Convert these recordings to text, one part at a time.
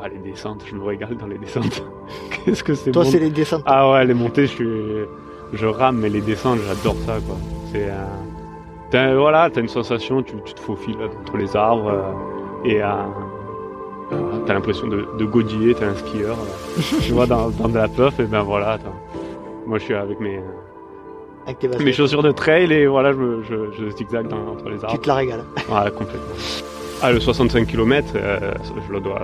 Ah, les descentes, je me régale dans les descentes. Qu'est-ce que c'est Toi, bon. c'est les descentes. Ah ouais, les montées, je suis, je rame, mais les descentes, j'adore ça, quoi. C'est, t'as, voilà, t'as une sensation, tu, tu te faufiles entre les arbres euh, et euh, euh, t'as l'impression de, de godiller, t'es un skieur. euh, tu vois, dans, dans de la puff, et ben voilà. Moi, je suis avec mes, Avec mes chaussures de trail et voilà, je, je, je zigzag dans- entre les Tu arbres. te la régales. Ouais, complètement. Ah, le 65 km, je le dois,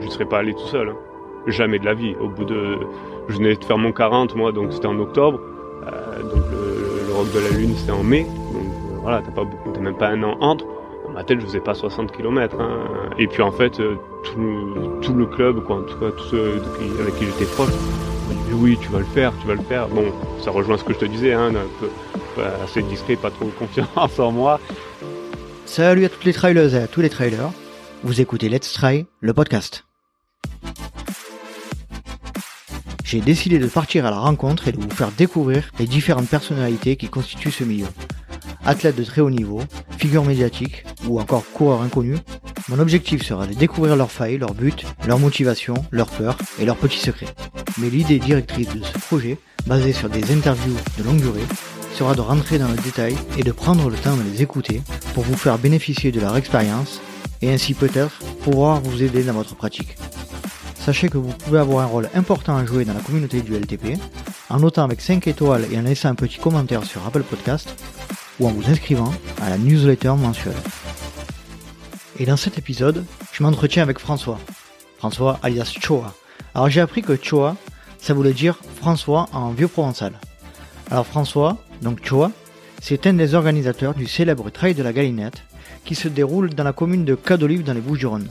je serais pas allé tout seul. hein. Jamais de la vie. Au bout de, je venais de faire mon 40, moi, donc c'était en octobre. Euh, donc le, le rock de la lune, c'était en mai. Donc euh, voilà, t'as pas t'as même pas un an entre. Dans ma tête, je faisais pas 60 km. Hein. Et puis en fait, euh, tout, tout le club, quoi, en tout cas tous ceux avec qui j'étais proche, dit oui, tu vas le faire, tu vas le faire. Bon, ça rejoint ce que je te disais, hein, un peu euh, assez discret, pas trop confiance en moi. Salut à toutes les trailers et à tous les trailers. Vous écoutez Let's Try, le podcast. J'ai décidé de partir à la rencontre et de vous faire découvrir les différentes personnalités qui constituent ce milieu. Athlètes de très haut niveau, figures médiatiques ou encore coureurs inconnus, mon objectif sera de découvrir leurs failles, leurs buts, leurs motivations, leurs peurs et leurs petits secrets. Mais l'idée directrice de ce projet, basé sur des interviews de longue durée, sera de rentrer dans le détail et de prendre le temps de les écouter pour vous faire bénéficier de leur expérience et ainsi peut-être pouvoir vous aider dans votre pratique. Sachez que vous pouvez avoir un rôle important à jouer dans la communauté du LTP en notant avec 5 étoiles et en laissant un petit commentaire sur Apple Podcast ou en vous inscrivant à la newsletter mensuelle. Et dans cet épisode, je m'entretiens avec François. François alias Choa. Alors j'ai appris que Choa, ça voulait dire François en vieux provençal. Alors François, donc Choa, c'est un des organisateurs du célèbre Trail de la Galinette qui se déroule dans la commune de Cadolive dans les Bouches-du-Rhône.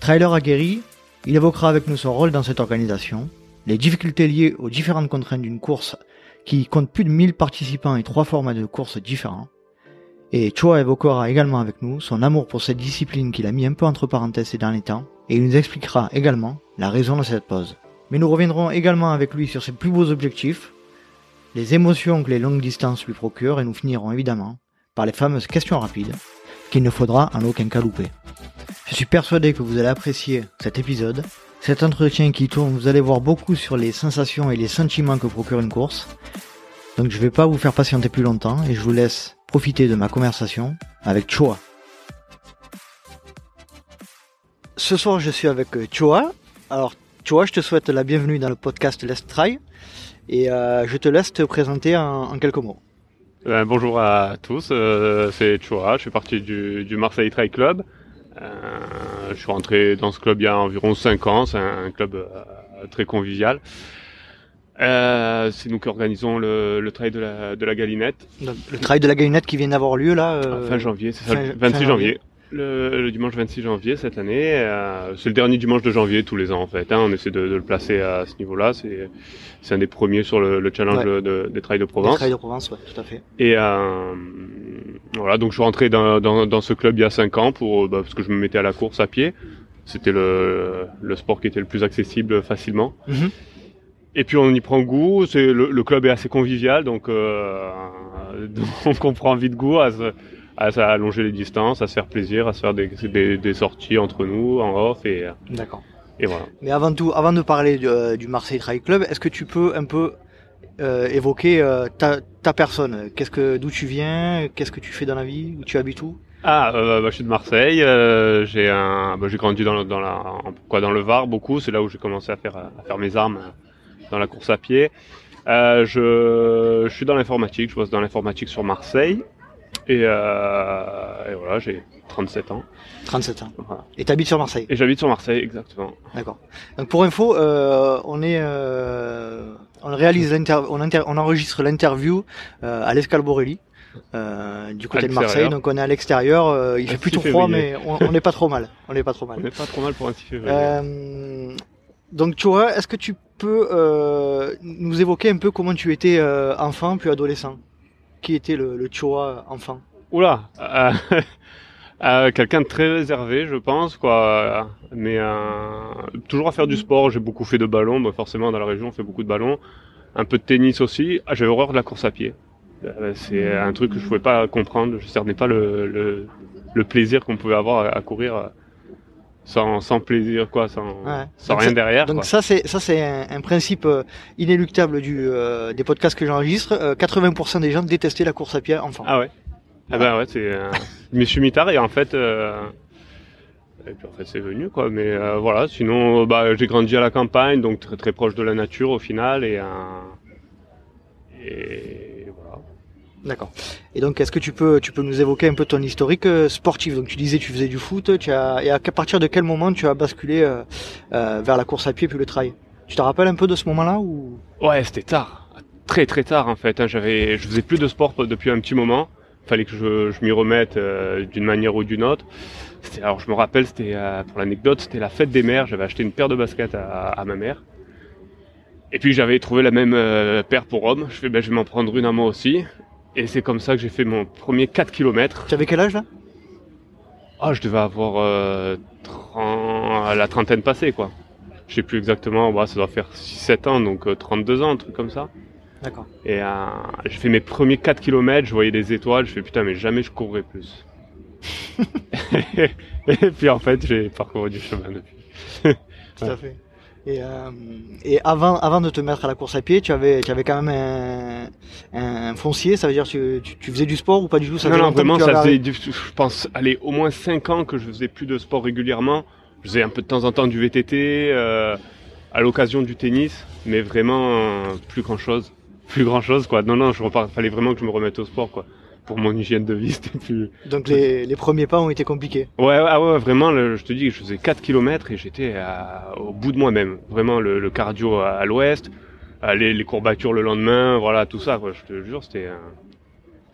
Trailer aguerri, il évoquera avec nous son rôle dans cette organisation, les difficultés liées aux différentes contraintes d'une course qui compte plus de 1000 participants et trois formats de courses différents. Et Choa évoquera également avec nous son amour pour cette discipline qu'il a mis un peu entre parenthèses ces derniers temps, et il nous expliquera également la raison de cette pause. Mais nous reviendrons également avec lui sur ses plus beaux objectifs, les émotions que les longues distances lui procurent, et nous finirons évidemment par les fameuses questions rapides qu'il ne faudra en aucun cas louper. Je suis persuadé que vous allez apprécier cet épisode, cet entretien qui tourne, vous allez voir beaucoup sur les sensations et les sentiments que procure une course. Donc je vais pas vous faire patienter plus longtemps et je vous laisse profiter de ma conversation avec Choa. Ce soir je suis avec euh, Choa. Alors Choa, je te souhaite la bienvenue dans le podcast Let's Try et euh, je te laisse te présenter en, en quelques mots. Euh, bonjour à tous, euh, c'est Chua, je fais partie du, du Marseille Trail Club. Euh, je suis rentré dans ce club il y a environ 5 ans, c'est un, club très convivial. C'est nous qui organisons le, le trail de la, de la Galinette, le travail de la galinette qui vient d'avoir lieu là. euh, fin janvier, c'est ça, fin- le fin 26 janvier. janvier. Le, le dimanche 26 janvier cette année, euh, c'est le dernier dimanche de janvier tous les ans en fait. hein, on essaie de, de le placer à ce niveau-là. C'est c'est un des premiers sur le, le challenge Ouais. de- des trails de Provence. travail de Provence, ouais, tout à fait. Et euh, voilà, donc je suis rentré dans, dans, dans ce club il y a 5 ans pour, bah, parce que je me mettais à la course à pied. C'était le, le sport qui était le plus accessible facilement. Mhm. Et puis on y prend goût. C'est le, le club est assez convivial, donc, euh, donc on prend vite goût à, à, allonger les distances, à se faire plaisir, à se faire des, des, des sorties entre nous en off et, D'accord. et voilà. Mais avant tout, avant de parler du, euh, du Marseille Trail Club, est-ce que tu peux un peu euh, évoquer euh, ta, ta personne? Qu'est-ce que, d'où tu viens? Qu'est-ce que tu fais dans la vie? Où tu habites où? Ah, euh, bah, je suis de Marseille. euh, j'ai un, bah, j'ai grandi dans la, quoi, dans le Var beaucoup. C'est là où j'ai commencé à faire, à faire mes armes euh, dans la course à pied. Euh, je, je suis dans l'informatique. Je bosse dans l'informatique sur Marseille. Et, euh, et voilà, j'ai 37 ans. 37 ans. Voilà. Et t'habites sur Marseille Et j'habite sur Marseille, exactement. D'accord. Donc pour info, euh, on est, euh, on réalise on, on enregistre l'interview à l'Escale Borelli, du côté de Marseille. Donc on est à l'extérieur. il Un fait plutôt 6 froid, mais on on n'est pas trop mal. On n'est pas trop On mal. n'est pas trop mal pour un 6 février. Donc tu vois, est-ce que tu peux nous évoquer un peu comment tu étais enfant puis adolescent? Qui était le, le Choa enfant Oula, euh, euh, quelqu'un de très réservé, je pense, quoi. Mais euh, toujours à faire du sport. J'ai beaucoup fait de ballon. Bah, forcément, dans la région, on fait beaucoup de ballon. Un peu de tennis aussi. Ah, J'avais horreur de la course à pied. C'est un truc que je pouvais pas comprendre. Je cernais pas le, plaisir qu'on pouvait avoir à courir. Sans, sans plaisir, quoi, sans, Ouais. sans Donc rien derrière. Donc quoi. ça c'est ça c'est un, un principe euh, inéluctable du euh, des podcasts que j'enregistre. Euh, 80% des gens détestaient la course à pied enfant. Ah ouais. Ah ben ouais, c'est. euh, je me suis mis tard et en fait. euh, Et puis en fait c'est venu quoi, mais euh, voilà. Sinon, euh, bah j'ai grandi à la campagne, donc très très proche de la nature au final et. euh, Et. D'accord. Et donc est-ce que tu peux tu peux nous évoquer un peu ton historique euh, sportif? Donc tu disais tu faisais du foot, tu as et à partir de quel moment tu as basculé euh, euh, vers la course à pied puis le trail? Tu te rappelles un peu de ce moment-là ou? Ouais, c'était tard, très très tard en fait. hein. J'avais, je faisais plus de sport depuis un petit moment. Fallait que je, je m'y remette d'une manière ou d'une autre. Alors je me rappelle, c'était pour l'anecdote, c'était la fête des mères. J'avais acheté une paire de baskets à, ma mère. Et puis j'avais trouvé la même paire pour homme. Je fais, ben je vais m'en prendre une à moi aussi. Et c'est comme ça que j'ai fait mon premier 4 km. Tu avais quel âge là? Ah, je devais avoir euh, 30 la trentaine passée quoi. Je sais plus exactement, bah, ça doit faire 6-7 ans, donc euh, 32 ans, un truc comme ça. D'accord. Et euh, j'ai fait mes premiers 4 km, je voyais des étoiles, je fais putain mais jamais je courrai plus. et puis en fait j'ai parcouru du chemin depuis. Tout à fait. Et, euh, et avant, avant de te mettre à la course à pied, tu avais, tu avais quand même un, un foncier, ça veut dire que tu, tu, tu faisais du sport ou pas du tout? Ça non non vraiment ça faisait du- je pense aller au moins 5 ans que je faisais plus de sport régulièrement. Je faisais un peu de temps en temps du VTT, euh, à l'occasion du tennis, mais vraiment euh, plus grand chose. Plus grand chose quoi. Non non, repars, fallait vraiment que je me remette au sport quoi. Pour mon hygiène de vie, c'était plus. Donc les, les premiers pas ont été compliqués. Ouais, ah ouais, vraiment, le- je te dis, je faisais 4 km et j'étais au bout de moi-même. Vraiment, le, le cardio à, à l'ouest, les, les courbatures le lendemain, voilà, tout ça, quoi, je te jure, c'était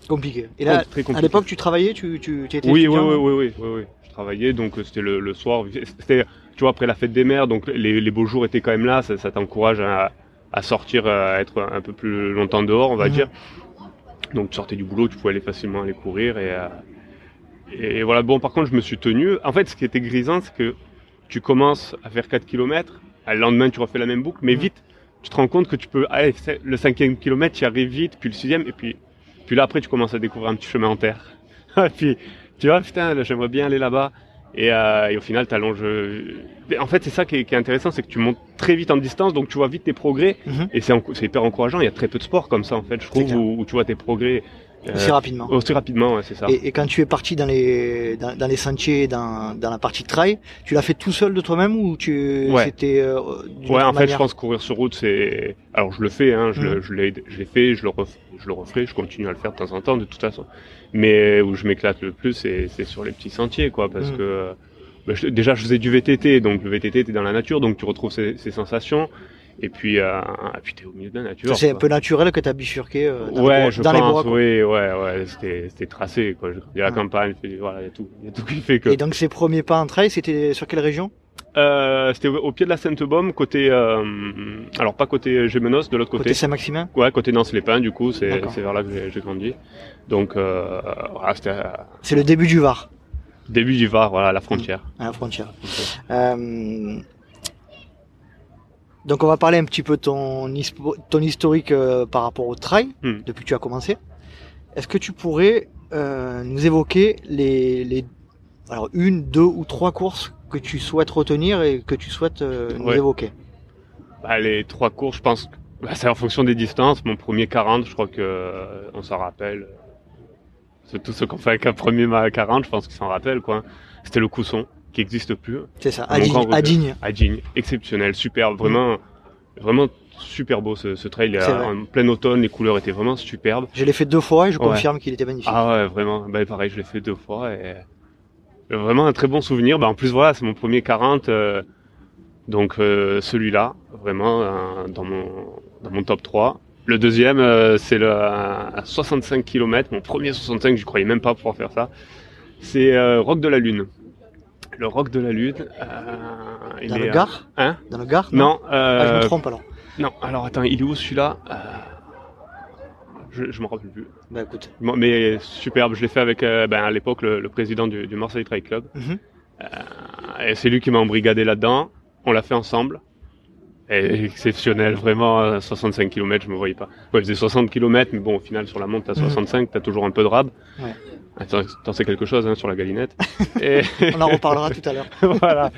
Compliqué. Et là, très à l'époque, tu travaillais, tu, tu, tu étais Oui, oui, étudiant oui, oui, oui, oui, oui. Je travaillais, donc euh, c'était le, le soir. C'était, tu vois, après la fête des mères, donc les, les beaux jours étaient quand même là, ça, ça t'encourage à, à sortir, à être un peu plus longtemps dehors, on va Mhm. dire. Donc tu sortais du boulot, tu pouvais aller facilement aller courir et, euh, et voilà. Bon, par contre, je me suis tenu. En fait, ce qui était grisant, c'est que tu commences à faire 4 km, le lendemain tu refais la même boucle, mais Mhm. vite, tu te rends compte que tu peux, allez, c'est- le cinquième kilomètre, tu y arrives vite, puis le sixième, et puis, puis là après tu commences à découvrir un petit chemin en terre. Et puis tu vois, putain, j'aimerais bien aller là-bas. Et, euh, et au final, t'allonges. Mais En fait, c'est ça qui est, qui est intéressant, c'est que tu montes très vite en distance, donc tu vois vite tes progrès. Mhm. Et c'est hyper encourageant. Il y a très peu de sports comme ça, en fait, je trouve, où, où tu vois tes progrès euh, aussi rapidement. aussi rapidement, ouais, c'est ça. Et, et quand tu es parti dans les, dans, dans les sentiers, dans, dans la partie trail, tu l'as fait tout seul de toi-même ou tu, Ouais. c'était, euh, Ouais, en fait, je pense que courir sur route, c'est. Alors, je le fais, hein, je, Mhm. je l'ai fait, je le, ref... je le referai, je continue à le faire de temps en temps, de toute façon. Mais où je m'éclate le plus, c'est sur les petits sentiers, quoi, parce Mhm. que. bah, je- déjà, je faisais du VTT, donc le VTT, t'es dans la nature, donc tu retrouves ces, ces sensations. Et puis, euh, et puis t'es au milieu de la nature. C'est un peu naturel que tu as bifurqué euh, dans ouais, les bois. je dans les pense, bois, quoi. oui, ouais, ouais, c'était c'était tracé, quoi. J'ai grandi à la Ouais. campagne, voilà, il y a tout, il y a tout qui fait que. Et donc ces premiers pas en trail, c'était sur quelle région? Euh, c'était au, pied de la Sainte-Baume, côté, euh, alors pas côté Gémenos, de l'autre Côté côté. Saint-Maximin? Ouais, côté Nance-les-Pins, du coup, c'est vers là que j'ai- grandi. Donc, euh, voilà, c'était C'est le début du Var, début du Var, voilà, la frontière. à la frontière. Donc on va parler un petit peu de ton, ton historique par rapport au trail, Hmm. depuis que tu as commencé. Est-ce que tu pourrais nous évoquer les, les alors une, deux ou trois courses que tu souhaites retenir et que tu souhaites euh, nous Ouais. évoquer Bah, les trois courses, je pense, bah, c'est en fonction des distances. Mon premier 40, je crois que euh, on s'en rappelle. C'est tout ce qu'on fait avec un premier ma- 40, je pense qu'ils s'en rappellent, quoi. C'était le Cousson, qui existe plus. C'est ça, à Digne, à. Digne. exceptionnel, superbe, vraiment, vraiment super beau ce, ce trail. C'est vrai. En plein automne, les couleurs étaient vraiment superbes. Je l'ai fait deux fois et je Ouais. confirme qu'il était magnifique. Ah ouais, vraiment. Bah, pareil, je l'ai fait deux fois et vraiment un très bon souvenir. Bah, en plus, voilà, c'est mon premier 40, euh, donc euh, celui-là, vraiment euh, dans mon dans mon top 3. Le deuxième, euh, c'est le à 65 km, mon premier 65, je croyais même pas pouvoir faire ça. C'est euh, Rock de la Lune. Le Rock de la Lune. euh, il Dans est, le euh, Gard? Hein? Dans le Gard? Non. Ah, je me euh, trompe alors. non, alors attends, il est où celui-là? Euh, Je, je me rappelle plus. Bah écoute. Bon, mais superbe, je l'ai fait avec euh, ben, à l'époque le, le président du, du Marseille Trail Club. Mhm. Et c'est lui qui m'a embrigadé là-dedans. On l'a fait ensemble. exceptionnel, vraiment. à 65 km, je me voyais pas. Ouais, je faisais 60 km, mais bon, au final, sur la monte, à 65, t'as toujours un peu de rab. Ouais. Attends, t'en sais quelque chose hein, sur la galinette. et... On en reparlera tout à l'heure. voilà.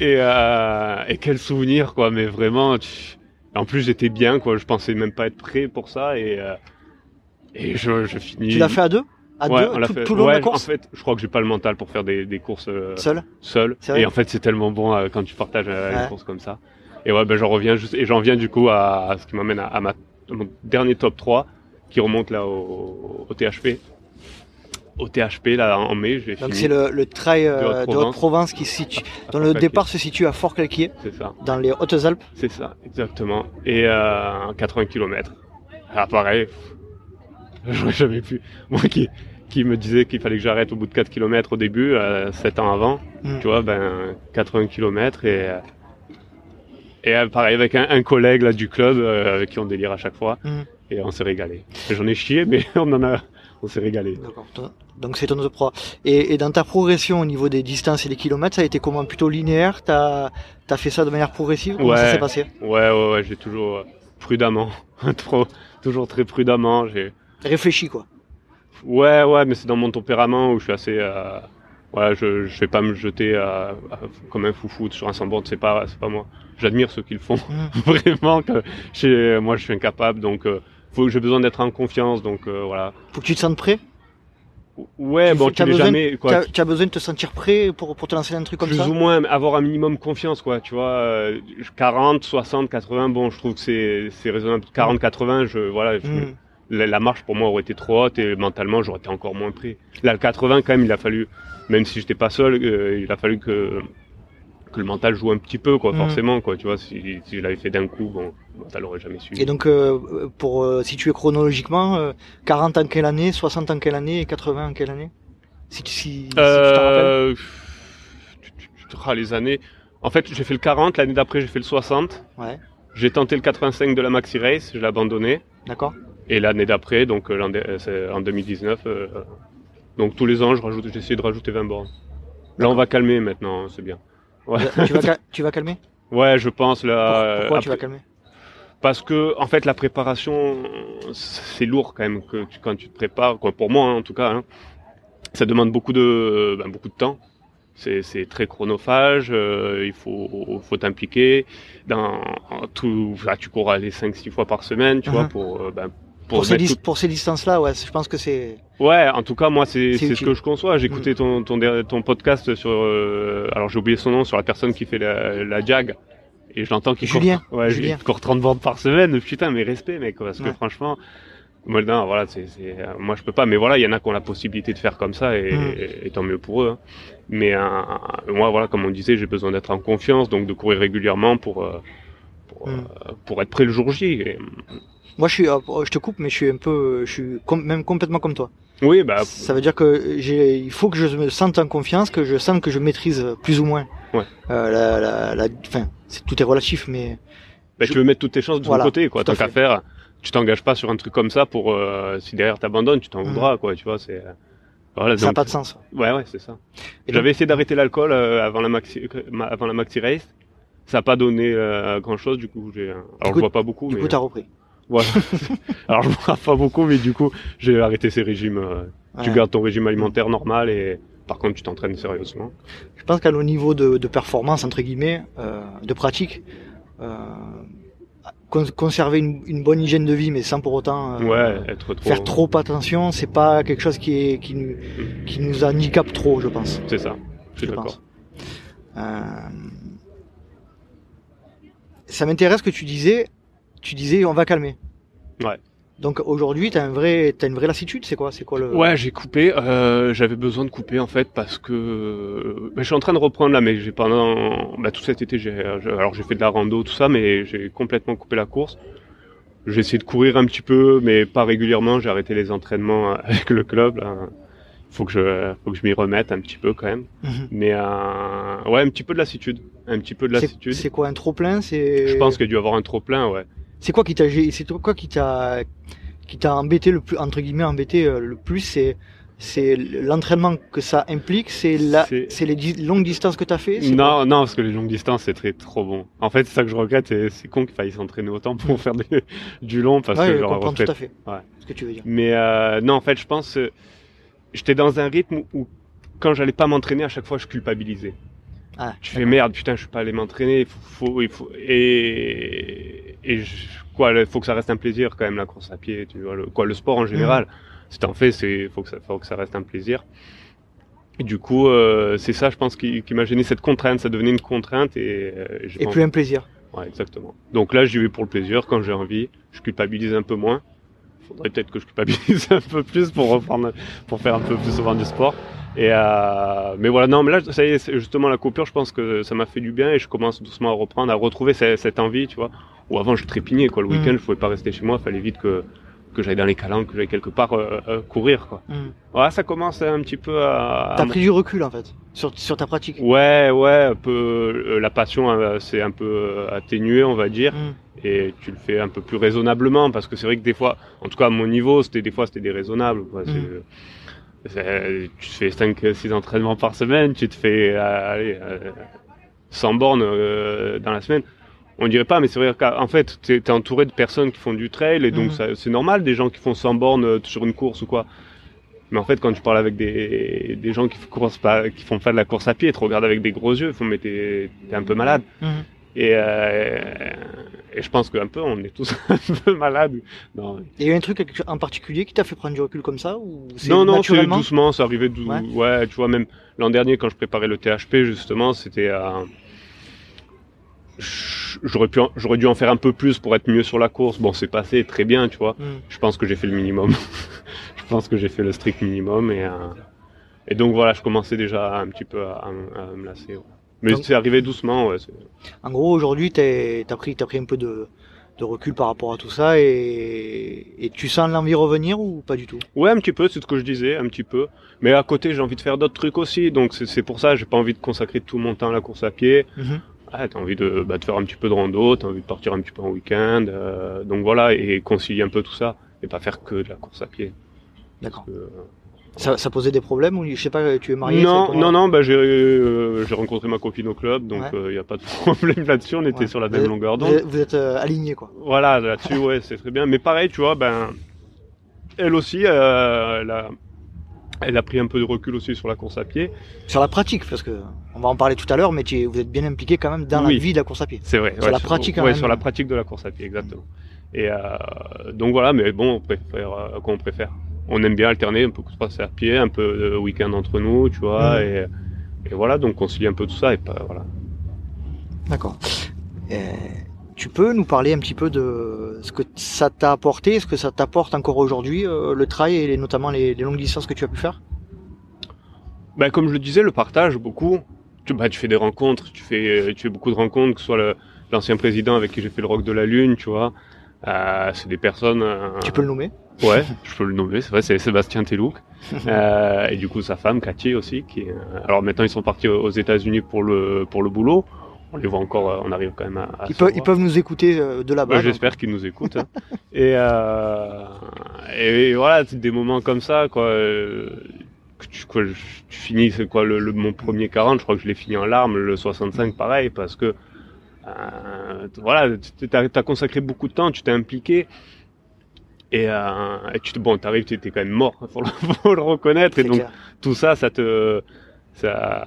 Et, euh, et quel souvenir, quoi. Mais vraiment, tu- en plus, j'étais bien, quoi. Je pensais même pas être prêt pour ça. Et, euh, et je, je finis. Tu l'as fait à deux? À ouais, deux on l'a tout, fait. tout le long ouais, de la course? En fait, je crois que j'ai pas le mental pour faire des, des courses euh, Seul? Et en fait, c'est tellement bon euh, quand tu partages euh, Ouais. une course comme ça. Et ouais, ben j'en reviens juste, et j'en viens du coup à, à ce qui m'amène à, à ma, à mon dernier top 3 qui remonte là au, au THP. Au THP là en mai, j'ai Donc c'est le, le trail euh, De de Haute-Provence. Haute-Provence qui se situe, dont le départ se situe à Fort-Calquier, C'est ça, dans les Hautes-Alpes. c'est ça, exactement. Et euh, 80 km. Ah pareil, j'aurais jamais pu. Moi qui, qui me disais qu'il fallait que j'arrête au bout de 4 km au début, euh, 7 ans avant, Mm. tu vois, ben 80 km et euh, et euh, pareil avec un, un collègue là du club euh, avec qui on délire à chaque fois Mm. et on s'est régalé. J'en ai chié mais on en a on s'est régalé. D'accord. Donc c'est ton top 3. Et, et dans ta progression au niveau des distances et des kilomètres, ça a été comment? Plutôt linéaire? T'as as fait ça de manière progressive? Comment ça Ouais. s'est passé? Ouais ouais ouais, j'ai toujours euh, prudemment trop toujours très prudemment, j'ai Réfléchi quoi. Ouais, ouais, mais c'est dans mon tempérament où je suis assez. Euh, voilà, je, je vais pas me jeter euh, à- comme un foufou sur un sandboard, c'est pas, c'est pas moi. J'admire ceux qui le font. Vraiment, que j'ai- moi je suis incapable, donc euh, faut, j'ai besoin d'être en confiance, donc euh, voilà. Faut que tu te sentes prêt? Ouais, Tu bon, tu besoin- jamais, quoi. Tu as besoin de te sentir prêt pour, pour te lancer dans un truc comme plus ça? ou moins, avoir un minimum confiance, quoi. Tu vois, euh, 40, 60, 80, bon, je trouve que c'est, c'est raisonnable. 40, 80, je, voilà, je- Mm. La, la marche pour moi aurait été trop haute et mentalement j'aurais été encore moins prêt. Là, le 80 quand même, il a fallu, même si j'étais pas seul, euh, il a fallu que que le mental joue un petit peu, quoi, Mhm. forcément, quoi. Tu vois, si, si je l'avais fait d'un coup, bon, le mental aurait jamais suivi. Et donc, euh, pour euh, situer chronologiquement, euh, 40 en quelle année, 60 en quelle année et 80 en quelle année Si, tu- si, si tu rappelles. Euh, ah, les années. En fait, j'ai fait le 40, l'année d'après j'ai fait le 60. Ouais, J'ai tenté le 85 de la Maxi Race, je l'ai abandonné. d'accord. Et l'année d'après, donc euh, euh, en 2019, euh, donc tous les ans, je rajoute, essayé de rajouter 20 bornes. Là, on va calmer maintenant, c'est bien. Ouais. tu, vas, cal- tu vas calmer? Ouais, je pense là. Pourquoi, tu vas calmer? Parce que en fait, la préparation, c'est lourd quand même que tu- quand tu te prépares. Quoi, pour moi, hein, en tout cas, hein. ça demande beaucoup de, ben, beaucoup de temps. C'est très chronophage. euh, il faut, faut t'impliquer dans tout. Là, tu cours aller 5-6 fois par semaine, tu vois, Mhm. pour euh, ben, pour, Pour ces, tout- pour ces distances-là, ouais, je pense que c'est. Ouais, en tout cas, moi, c'est ce. Mm. que je conçois. J'ai écouté ton, ton, ton podcast sur. euh, alors, j'ai oublié son nom, sur la personne qui fait la, la Jag. Et je l'entends qu'il court. Ouais, Julien. court 30 bornes par semaine. Putain, mais respect, mec. Parce que franchement, moi, non, voilà, c'est, c'est, euh, moi, je peux pas. Mais voilà, il y en a qui ont la possibilité de faire comme ça et, Mm. et, et tant mieux pour eux. hein. Mais euh, moi, voilà, comme on disait, j'ai besoin d'être en confiance, donc de courir régulièrement pour. euh, pour, Mm. euh, pour être prêt le jour J. Et- Moi, je suis, euh, je te coupe, mais je suis un peu, je suis com- même complètement comme toi. oui, bah, Ça veut dire que j'ai, il faut que je me sente en confiance, que je sente que je maîtrise plus ou moins. Ouais. Euh, la, la, la, enfin, c'est, tout est relatif, mais Bah, Je- tu veux mettre toutes tes chances de Voilà, ton côté, quoi. Tant qu'à faire, tu t'engages pas sur un truc comme ça pour euh, si derrière t'abandonnes, tu t'en Mhm. voudras, quoi. Tu vois, c'est euh, voilà. ça n'a pas de sens. Ouais, ouais, c'est ça. J'avais essayé d'arrêter l'alcool euh, avant la maxi, ma- avant la maxi race. Ça n'a pas donné euh, grand chose, du coup. J'ai, euh, alors coup- je bois pas beaucoup, Du mais coup, t'as repris. voilà. alors je bois pas beaucoup, mais du coup, j'ai arrêté ces régimes. euh, Tu gardes ton régime alimentaire normal et par contre, tu t'entraînes sérieusement. Je pense qu'à nos niveau de, de performance, entre guillemets, euh, de pratique, euh, con- conserver une, une bonne hygiène de vie, mais sans pour autant euh, ouais, être trop. faire trop attention, c'est pas quelque chose qui, est, qui, nous, qui nous handicape trop, je pense. C'est ça. Je suis d'accord. Ça m'intéresse que tu disais, tu disais on va calmer. Ouais. Donc aujourd'hui, t'as un vrai, une vraie lassitude, c'est quoi, c'est quoi le Ouais, j'ai coupé. Euh, J'avais besoin de couper en fait parce que euh, bah, je suis en train de reprendre là, mais j'ai pendant bah, tout cet été, j'ai alors j'ai fait de la rando tout ça, mais j'ai complètement coupé la course. J'ai essayé de courir un petit peu, mais pas régulièrement. J'ai arrêté les entraînements euh, avec le club. Là. Faut que je, faut que je m'y remette un petit peu quand même. Mhm. Mais euh, ouais, un petit peu de lassitude, un petit peu de lassitude. C'est quoi un trop plein C'est. Je pense qu'il y a dû avoir un trop plein, ouais. C'est quoi qui t'a, gê- c'est quoi qui t'a, qui t'a embêté le plus, entre guillemets embêté euh, le plus, c'est c'est l'entraînement que ça implique, c'est la, c'est les longues distances que tu as fait. Non, non, parce que les longues distances c'est très trop bon. En fait, c'est ça que je regrette, c'est con qu'il faille s'entraîner autant pour faire du long parce que je comprends tout à fait. Ouais. Ce que tu veux dire. Mais euh, non, en fait, je pense, euh, j'étais dans un rythme où quand j'allais pas m'entraîner, à chaque fois, je culpabilisais. Ah, tu fais merde, putain, je suis pas allé m'entraîner. Il faut, il faut, et et quoi, il faut que ça reste un plaisir quand même la course à pied. Tu vois, le, quoi, le sport en général. Mmh. C'est en fait, c'est faut que ça, faut que ça reste un plaisir. Et du coup, euh, c'est ça, je pense, qui, qui m'a gêné cette contrainte. Ça devenait une contrainte et. Euh, et plus un plaisir. Ouais, exactement. Donc là, j'y vais pour le plaisir quand j'ai envie. Je culpabilise un peu moins. Faudrait peut-être que je culpabilise un peu plus pour reprendre, pour faire un peu plus souvent du sport. Et euh, mais voilà, non, mais là, ça y est, justement la coupure, je pense que ça m'a fait du bien et je commence doucement à reprendre, à retrouver cette, cette envie, tu vois. Ou avant, je trépignais quoi. Le mmh. week-end, je pouvais pas rester chez moi, fallait vite que que j'aille dans les calanques, que j'aille quelque part euh, euh, courir. Quoi. Mm. ça commence un petit peu à. T'as pris du recul en fait sur, sur ta pratique. Ouais, ouais, un peu. Euh, la passion s'est un peu atténuée, on va dire, mm. et tu le fais un peu plus raisonnablement parce que c'est vrai que des fois, en tout cas à mon niveau, c'était des fois c'était déraisonnable. Quoi. Mm. Tu fais 5-6 entraînements par semaine, tu te fais allez, 100 bornes dans la semaine on dirait pas, mais c'est vrai qu'en fait, tu es, entouré de personnes qui font du trail, et donc mhm. c'est normal, des gens qui font 100 bornes euh, sur une course ou quoi. Mais en fait, quand tu parles avec des, des gens qui, pas, qui font faire de la course à pied, ils te regardent avec des gros yeux, ils font, mais t'es un peu malade. Mhm. Et, euh, et je pense qu'un peu, on est tous un peu malades. Non. Il y a eu un truc en particulier qui t'a fait prendre du recul comme ça ou Non, non, c'est doucement, ça arrivait doucement. Ouais. tu vois, même l'an dernier, quand je préparais le THP, justement, c'était à j'aurais pu j'aurais dû en faire un peu plus pour être mieux sur la course. Bon c'est passé très bien tu vois. Mm. je pense que j'ai fait le minimum. Je pense que j'ai fait le strict minimum et euh, et donc voilà je commençais déjà un petit peu à, me lasser mais c'est arrivé doucement ouais en gros aujourd'hui t'as pris t'as pris un peu de de recul par rapport à tout ça et, et tu sens l'envie revenir ou pas du tout? Ouais, un petit peu, c'est ce que je disais, un petit peu. Mais à côté, j'ai envie de faire d'autres trucs aussi, donc c'est pour ça, j'ai pas envie de consacrer tout mon temps à la course à pied. Mm-hmm ah, t'as envie de, bah, de faire un petit peu de rando, t'as envie de partir un petit peu en week-end, euh, donc voilà, et concilier un peu tout ça, et pas faire que de la course à pied. D'accord. Euh, ça, ça, posait des problèmes ou je sais pas, tu es marié Non, non, non, bah j'ai euh, j'ai rencontré ma copine au club, donc il n'y a pas de problème là-dessus. On était sur la même longueur d'onde. Vous êtes alignés quoi. Voilà, là-dessus, ouais, c'est très bien. Mais pareil, tu vois, ben elle aussi, la, elle a pris un peu de recul aussi sur la course à pied. Sur la pratique, parce que on va en parler tout à l'heure, mais vous êtes bien impliqué quand même dans la vie de la course à pied. C'est vrai. Sur la pratique. Sur, ouais, sur la pratique de la course à pied, exactement. Et euh, donc voilà, mais bon, on préfère euh, quoi on préfère. On aime bien alterner un peu course à pied, un peu de week-end entre nous, tu vois, mm. et, et, voilà, donc concilier un peu tout ça et pas voilà. D'accord. Tu peux nous parler un petit peu de ce que ça t'a apporté, ce que ça t'apporte encore aujourd'hui, euh, le trail et notamment les, longues distances que tu as pu faire? Ben, Comme je le disais, le partage beaucoup. Tu, bah, tu fais des rencontres, tu fais, tu fais beaucoup de rencontres, que ce soit l'ancien président avec qui j'ai fait le Rock de la Lune, tu vois. Euh, c'est des personnes. Euh, tu peux le nommer? Ouais, je peux le nommer, c'est vrai, c'est Sébastien Telouk. et du coup, sa femme, Cathy aussi. Qui, alors maintenant, ils sont partis aux États-Unis pour le, pour le boulot on les voit encore, euh, on arrive quand même à. ils, peuvent, ils, peuvent, nous écouter euh, de là-bas. J'espère qu'ils nous écoutent. Hein. et, euh, et, voilà, des moments comme ça, quoi. Que tu, quoi, tu finis, c'est quoi, le, mon premier 40, je crois que je l'ai fini en larmes, le 65 pareil, parce que euh, voilà, tu as, consacré beaucoup de temps, tu t'es impliqué. Et, euh, et tu bon, t'arrives, tu étais quand même mort, faut le, faut le reconnaître. Et donc tout ça, ça te, ça,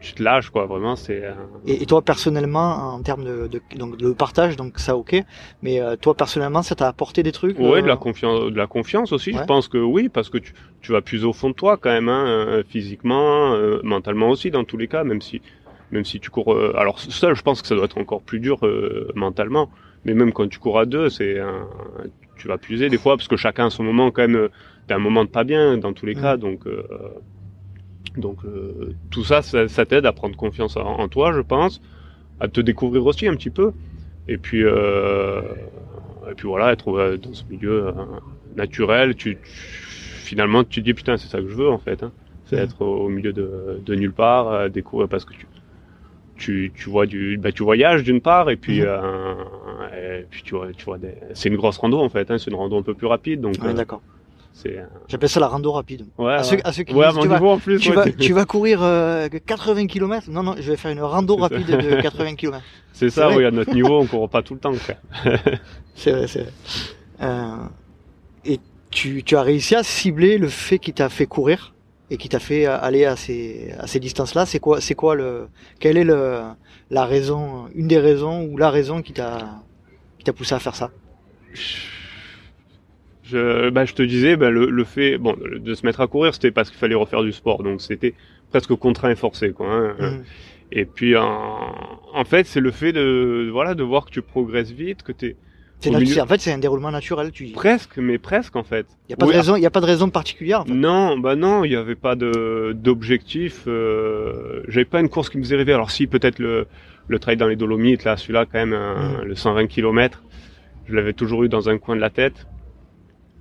tu te lâches quoi vraiment c'est euh, et, toi personnellement en termes de, de, donc de partage donc ça ok. Mais euh, toi personnellement ça t'a apporté des trucs ouais de la euh, confiance de la confiance aussi je pense que oui parce que tu, tu vas plus au fond de toi quand même hein, physiquement mentalement aussi dans tous les cas même si même si tu cours alors seul je pense que ça doit être encore plus dur mentalement. Mais même quand tu cours à deux c'est tu vas puiser des fois parce que chacun a son moment quand même t'as un moment de pas bien dans tous les cas donc donc euh, tout ça, ça, t'aide à prendre confiance en, toi, je pense, à te découvrir aussi un petit peu. Et puis, euh, et puis voilà, être euh, dans ce milieu naturel, tu, finalement tu te dis putain c'est ça que je veux en fait. Hein. C'est mmh. être au, milieu de, de nulle part, découvrir parce que tu, tu, tu vois du, bah, tu voyages d'une part et puis, mmh. et puis tu vois, tu vois c'est une grosse rando en fait, hein, c'est une rando un peu plus rapide donc. Ouais, d'accord. J'appelle ça la rando rapide. Ouais. À ouais. ceux, à ceux qui Ouais, à disent, mon tu, vas, niveau en plus. tu, ouais, vas, tu vas courir euh, 80 km Non, non, je vais faire une rando ça. rapide de 80 km. C'est ça, oui, à notre niveau, on court pas tout le temps. C'est vrai, c'est vrai. Euh, et tu, tu as réussi à cibler le fait qui t'a fait courir et qui t'a fait aller à ces, à ces distances-là. C'est quoi, c'est quoi le, quelle est le, la raison, une des raisons ou la raison qui t'a, qui t'a poussé à faire ça? Je, bah, je te disais, bah, le, le fait, bon, de se mettre à courir, c'était parce qu'il fallait refaire du sport, donc c'était presque contraint et forcé, quoi. hein. Mhm. Et puis, en, en fait, c'est le fait de, voilà, de voir que tu progresses vite, que milieu- En fait, c'est un déroulement naturel, tu dis. presque, mais presque, en fait. Il y a pas Oui, de raison, il y a pas de raison particulière. En fait. Non, bah non, il n'y avait pas de d'objectif. Euh, J'avais pas une course qui me faisait rêver. Alors si, peut-être le le trail dans les Dolomites, là, celui-là quand même, euh, Mm. le 120 km, je l'avais toujours eu dans un coin de la tête.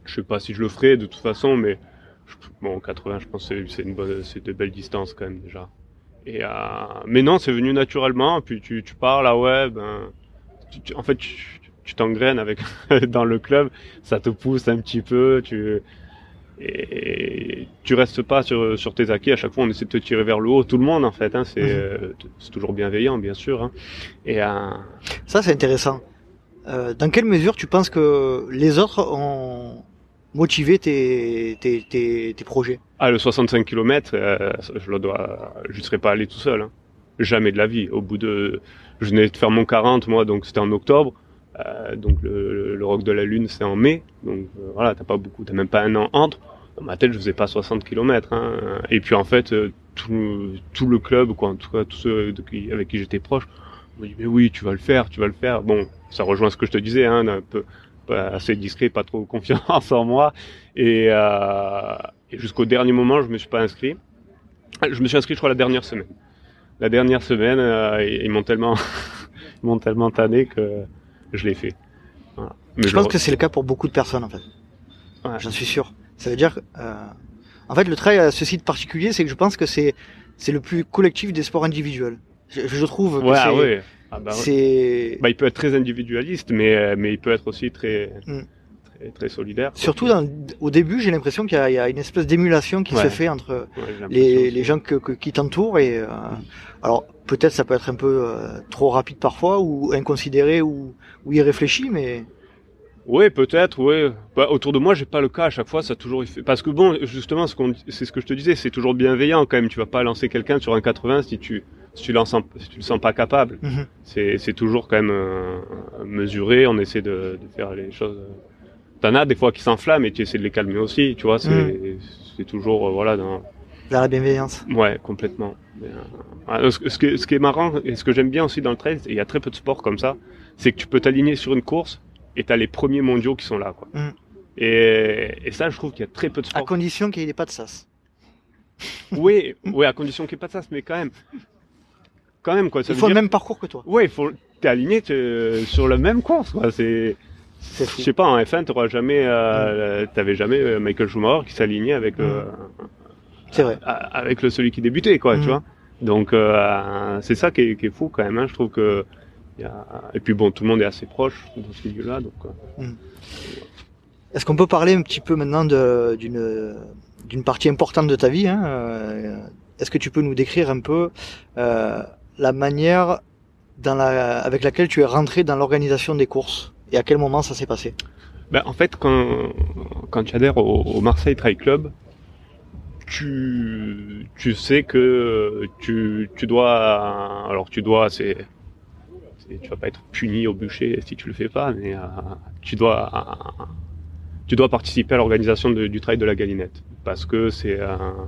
Je sais pas si je le ferai de toute façon, mais je- bon, 80, je pense que c'est- une bonne, c'est de belles distances quand même déjà. Et euh, mais non, c'est venu naturellement. Puis tu tu parles, ah ouais, ben, tu- tu- en fait, tu t'engraines avec dans le club, ça te pousse un petit peu, tu et tu restes pas sur, sur tes acquis. À chaque fois, on essaie de te tirer vers le haut. Tout le monde, en fait, hein, c'est Mhm. euh, c'est toujours bienveillant, bien sûr. Hein. Et euh, Ça, c'est intéressant. Euh, dans quelle mesure tu penses que les autres ont motivé tes, tes, tes, projets ah, le 65 km, dois, je serais pas allé tout seul. Hein. Jamais de la vie. Au bout de, je venais de faire mon 40, moi, donc c'était en octobre. Euh, donc le, rock de la lune, c'est en mai. Donc euh, voilà, t'as pas beaucoup, t'as même pas un an entre. Dans ma tête, je faisais pas 60 km. Hein. Et puis en fait, euh, tout, le club, quoi, en tout cas tous ceux avec qui j'étais proche, m'ont dit mais oui, tu vas le faire, tu vas le faire. Bon, ça rejoint ce que je te disais, hein, un peu assez discret, pas trop confiance en moi. Et, euh, et jusqu'au dernier moment, je me suis pas inscrit. Je me suis inscrit, je crois, la dernière semaine. La dernière semaine, euh, ils m'ont tellement, ils m'ont tellement tanné que je l'ai fait. Voilà. Mais Je pense que c'est le cas pour beaucoup de personnes, en fait. Ouais. J'en suis sûr. Ça veut dire, que, euh, en fait, le trail a ceci de particulier, c'est que je pense que c'est c'est le plus collectif des sports individuels. Je, je trouve que Ouais, c'est ah ouais. Ah bah c'est Bah, il peut être très individualiste, mais, euh, mais il peut être aussi très, Mm. très, très solidaire. surtout dans, au début, j'ai l'impression qu'il y, a- il y a une espèce d'émulation qui se fait entre Ouais, les, gens que, que- qui t'entourent et euh, alors peut-être ça peut être un peu euh, trop rapide parfois ou inconsidéré ou, ou irréfléchi mais Oui, peut-être, oui. Bah, autour de moi, j'ai pas le cas à chaque fois, ça a toujours. Parce que bon, justement, ce c'est ce que je te disais, c'est toujours bienveillant quand même. Tu vas pas lancer quelqu'un sur un 80 si tu, si tu, sens- si tu le sens pas capable. Mhm. C'est, c'est toujours quand même euh, mesuré. On essaie de, de faire les choses. T'en as des fois qui s'enflamment et tu essaies de les calmer aussi. Tu vois, c'est, Mm. c'est toujours euh, voilà dans. la bienveillance. Ouais, complètement. Mais, euh, ce, que- ce, qui est- marrant et ce que j'aime bien aussi dans le trail, il y a très peu de sports comme ça, c'est que tu peux t'aligner sur une course et t'as les premiers mondiaux qui sont là, quoi. Mm. Et, et ça, je trouve qu'il y a très peu de À sports. condition qu'il n'y ait pas de sas. Oui, oui, à condition qu'il n'y ait pas de ça, mais quand même, quand même quoi. Ça Il faut dire... le même parcours que toi. Ouais, il faut. T'es aligné sur la même course, quoi. C'est. Je sais pas, en F1, t'auras jamais, euh, t'avais jamais euh, Michael Schumacher qui s'alignait avec, euh, C'est vrai. avec le celui qui débutait, quoi, tu vois. Donc euh, c'est ça qui est, qui est fou quand même. Hein. Je trouve que il y a... et puis bon, tout le monde est assez proche dans ce milieu-là, donc. euh, Est-ce qu'on peut parler un petit peu maintenant de- d'une d'une partie importante de ta vie hein, Est-ce que tu peux nous décrire un peu la manière avec laquelle tu es rentré dans l'organisation des courses et à quel moment ça s'est passé? Ben, en fait, quand, quand tu adhères au, Marseille Trail Club, tu, tu sais que tu, tu dois, alors tu dois, c'est, tu vas pas être puni au bûcher si tu le fais pas, mais euh, tu dois, tu dois participer à l'organisation du trail de la Galinette. Parce que c'est un,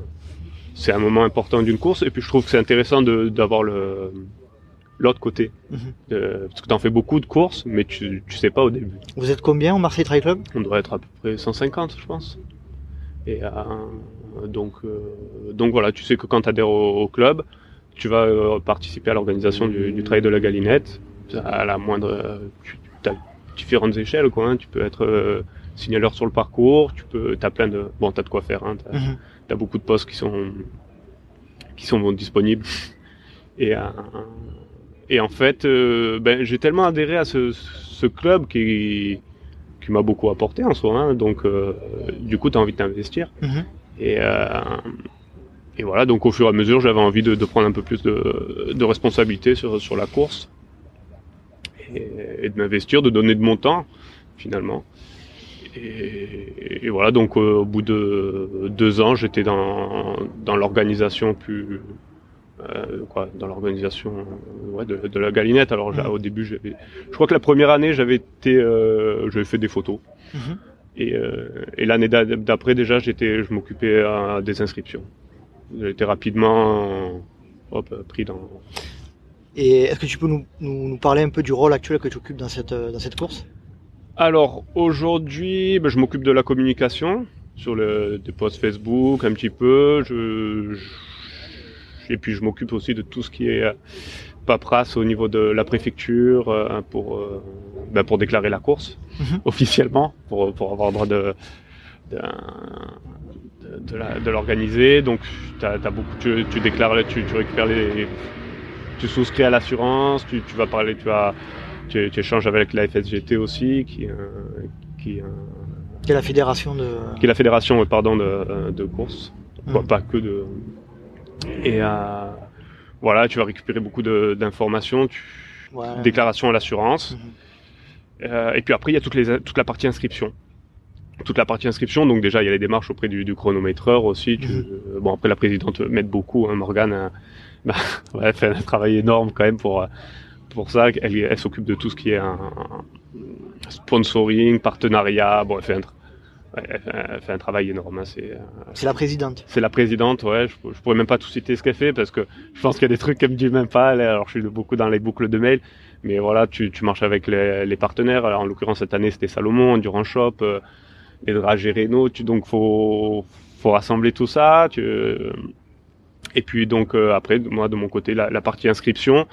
c'est un moment important d'une course et puis je trouve que c'est intéressant d'avoir le, l'autre côté. Mhm. Euh, parce que tu en fais beaucoup de courses, mais tu, tu sais pas au début. Vous êtes combien au Marseille Trail Club? On devrait être à peu près 150, je pense. Et euh, donc, euh, donc voilà, tu sais que quand tu adhères au, au club, tu vas participer à l'organisation du, du trail de la Galinette. À la moindre, tu as différentes échelles, quoi. hein. Tu peux être signaleur sur le parcours, tu peux, t'as plein de, bon, t'as de quoi faire. Hein. T'as, t'as beaucoup de postes qui sont qui sont disponibles. Et euh, et en fait, euh, ben, j'ai tellement adhéré à ce, ce club qui qui m'a beaucoup apporté en soi. hein. donc, euh, du coup, tu as envie de t'investir. Mhm. Et, et voilà, donc au fur et à mesure, j'avais envie de, de prendre un peu plus de, de responsabilité sur, sur la course et, et de m'investir, de donner de mon temps finalement. Et, et voilà, donc euh, au bout de deux ans, j'étais dans, dans l'organisation plus. euh, quoi, dans l'organisation euh, ouais, de, de la galinette. Alors Mhm. au début, j'avais- je crois que la première année, j'avais été, euh, j'avais fait des photos. Mhm. Et, et l'année d'a- d'après, déjà, j'étais, je m'occupais des inscriptions. Été rapidement hop, pris dans. Et est-ce que tu peux nous, nous, nous parler un peu du rôle actuel que tu occupes dans cette, dans cette course? Alors aujourd'hui, ben, je m'occupe de la communication sur le, des posts Facebook un petit peu. Je, je- et puis je m'occupe aussi de tout ce qui est euh, paperasse au niveau de la préfecture euh, pour euh, ben, pour déclarer la course Mhm. officiellement pour pour avoir le droit de de, l'organiser. Donc t'as, t'as beaucoup, tu, tu déclares, tu, tu récupères les, tu souscris à l'assurance, tu, tu vas parler, tu vas tu, tu échanges avec la FSGT aussi, qui, euh, qui, euh, Qui est la fédération de. qui est la fédération euh, pardon, de, de course. Bon, pas que de. Et euh, voilà, tu vas récupérer beaucoup d'informations, tu... Ouais. déclaration à l'assurance. Mhm. Euh, et puis après, il y a toute, les, toute la partie inscription. Toute la partie inscription, donc déjà, il y a les démarches auprès du, du chronométreur aussi. Tu- Mhm. euh, bon, après, la présidente m'aide beaucoup, hein, Morgane. euh, bah, ouais, elle fait un travail énorme quand même pour, pour ça. Elle, elle s'occupe de tout ce qui est un, un sponsoring, partenariat. Bon, elle fait un, tra- ouais, elle fait un- elle fait un travail énorme. hein, c'est, euh, C'est la présidente. c'est la présidente, ouais. Je, je pourrais même pas tout citer ce qu'elle fait parce que je pense qu'il y a des trucs qu'elle me dit même pas. Alors je suis beaucoup dans les boucles de mail, mais voilà, tu, tu marches avec les, les partenaires. Alors en l'occurrence cette année c'était Salomon, Endurance Shop, euh, les dragées Renault. Tu donc faut faut rassembler tout ça. Tu, euh, et puis donc euh, après moi de mon côté la, la partie inscription.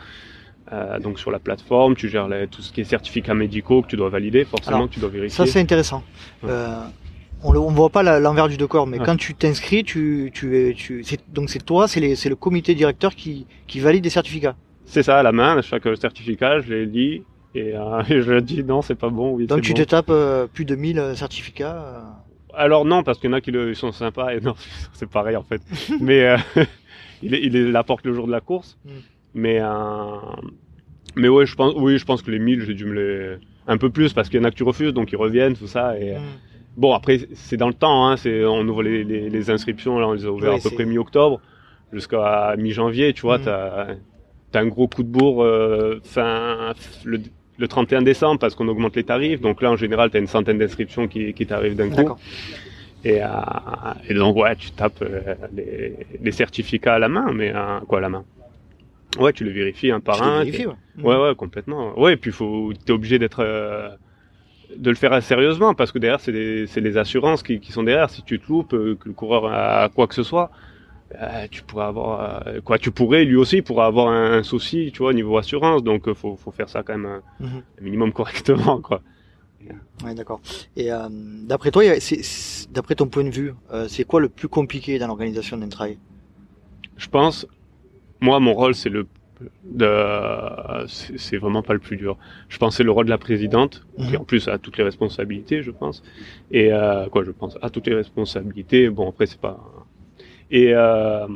Euh, donc sur la plateforme, tu gères les- tout ce qui est certificats médicaux que tu dois valider, forcément Alors, que tu dois vérifier. Ça, c'est intéressant. Ouais. Euh, on ne voit pas l'envers du décor, mais Ouais. quand tu t'inscris, tu, tu, tu, c'est- donc c'est toi, c'est le comité directeur qui, qui valide les certificats. C'est ça à la main, chaque certificat, je les lis et, euh, et je dis non, c'est pas bon, oui, Donc tu bon. te tapes euh, plus de 1000 certificats. euh. Alors non, parce qu'il y en a qui le- sont sympas et non, c'est pareil en fait. Mais euh, il, il les apporte le jour de la course. Mm. Mais euh, mais ouais, je pense, oui, je pense que les 1000, j'ai dû me les un peu plus parce qu'il y en a que tu refuses, donc ils reviennent, tout ça. Et Mm. bon, après c'est dans le temps, hein, c'est on ouvre les, les, les inscriptions, là on les a ouvertes Oui, à peu près mi-octobre jusqu'à mi-janvier, tu vois, Mm. t'as t'as un gros coup de bourre euh, fin le, le 31 décembre parce qu'on augmente les tarifs. Donc là, en général, tu as une centaine d'inscriptions qui, qui t'arrivent d'un coup. D'accord. Et, euh, et donc, ouais, tu tapes euh, les, les certificats à la main, mais euh, quoi, à la main? Ouais, tu les vérifies un par Tu un. vérifies, ouais. Ouais, ouais, complètement. Ouais, et puis faut, t'es obligé d'être, euh, de le faire sérieusement parce que derrière, c'est les, assurances qui, qui sont derrière. Si tu te loupes, euh, que le coureur a quoi que ce soit, euh, tu pourrais avoir, quoi, tu pourrais, lui aussi, pourrait avoir un, un souci, tu vois, au niveau assurance. Donc, faut, faut faire ça quand même un, Mhm. un minimum correctement, quoi. Ouais, d'accord. Et d'après toi, d'après ton point de vue, c'est quoi le plus compliqué dans l'organisation d'un trail? Je pense, moi, mon rôle, c'est le, de, c'est vraiment pas le plus dur. Je c'est le rôle de la présidente, qui Mhm. en plus a toutes les responsabilités, je pense. Et euh, quoi, je pense, a toutes les responsabilités. Bon, après, c'est pas. Et euh,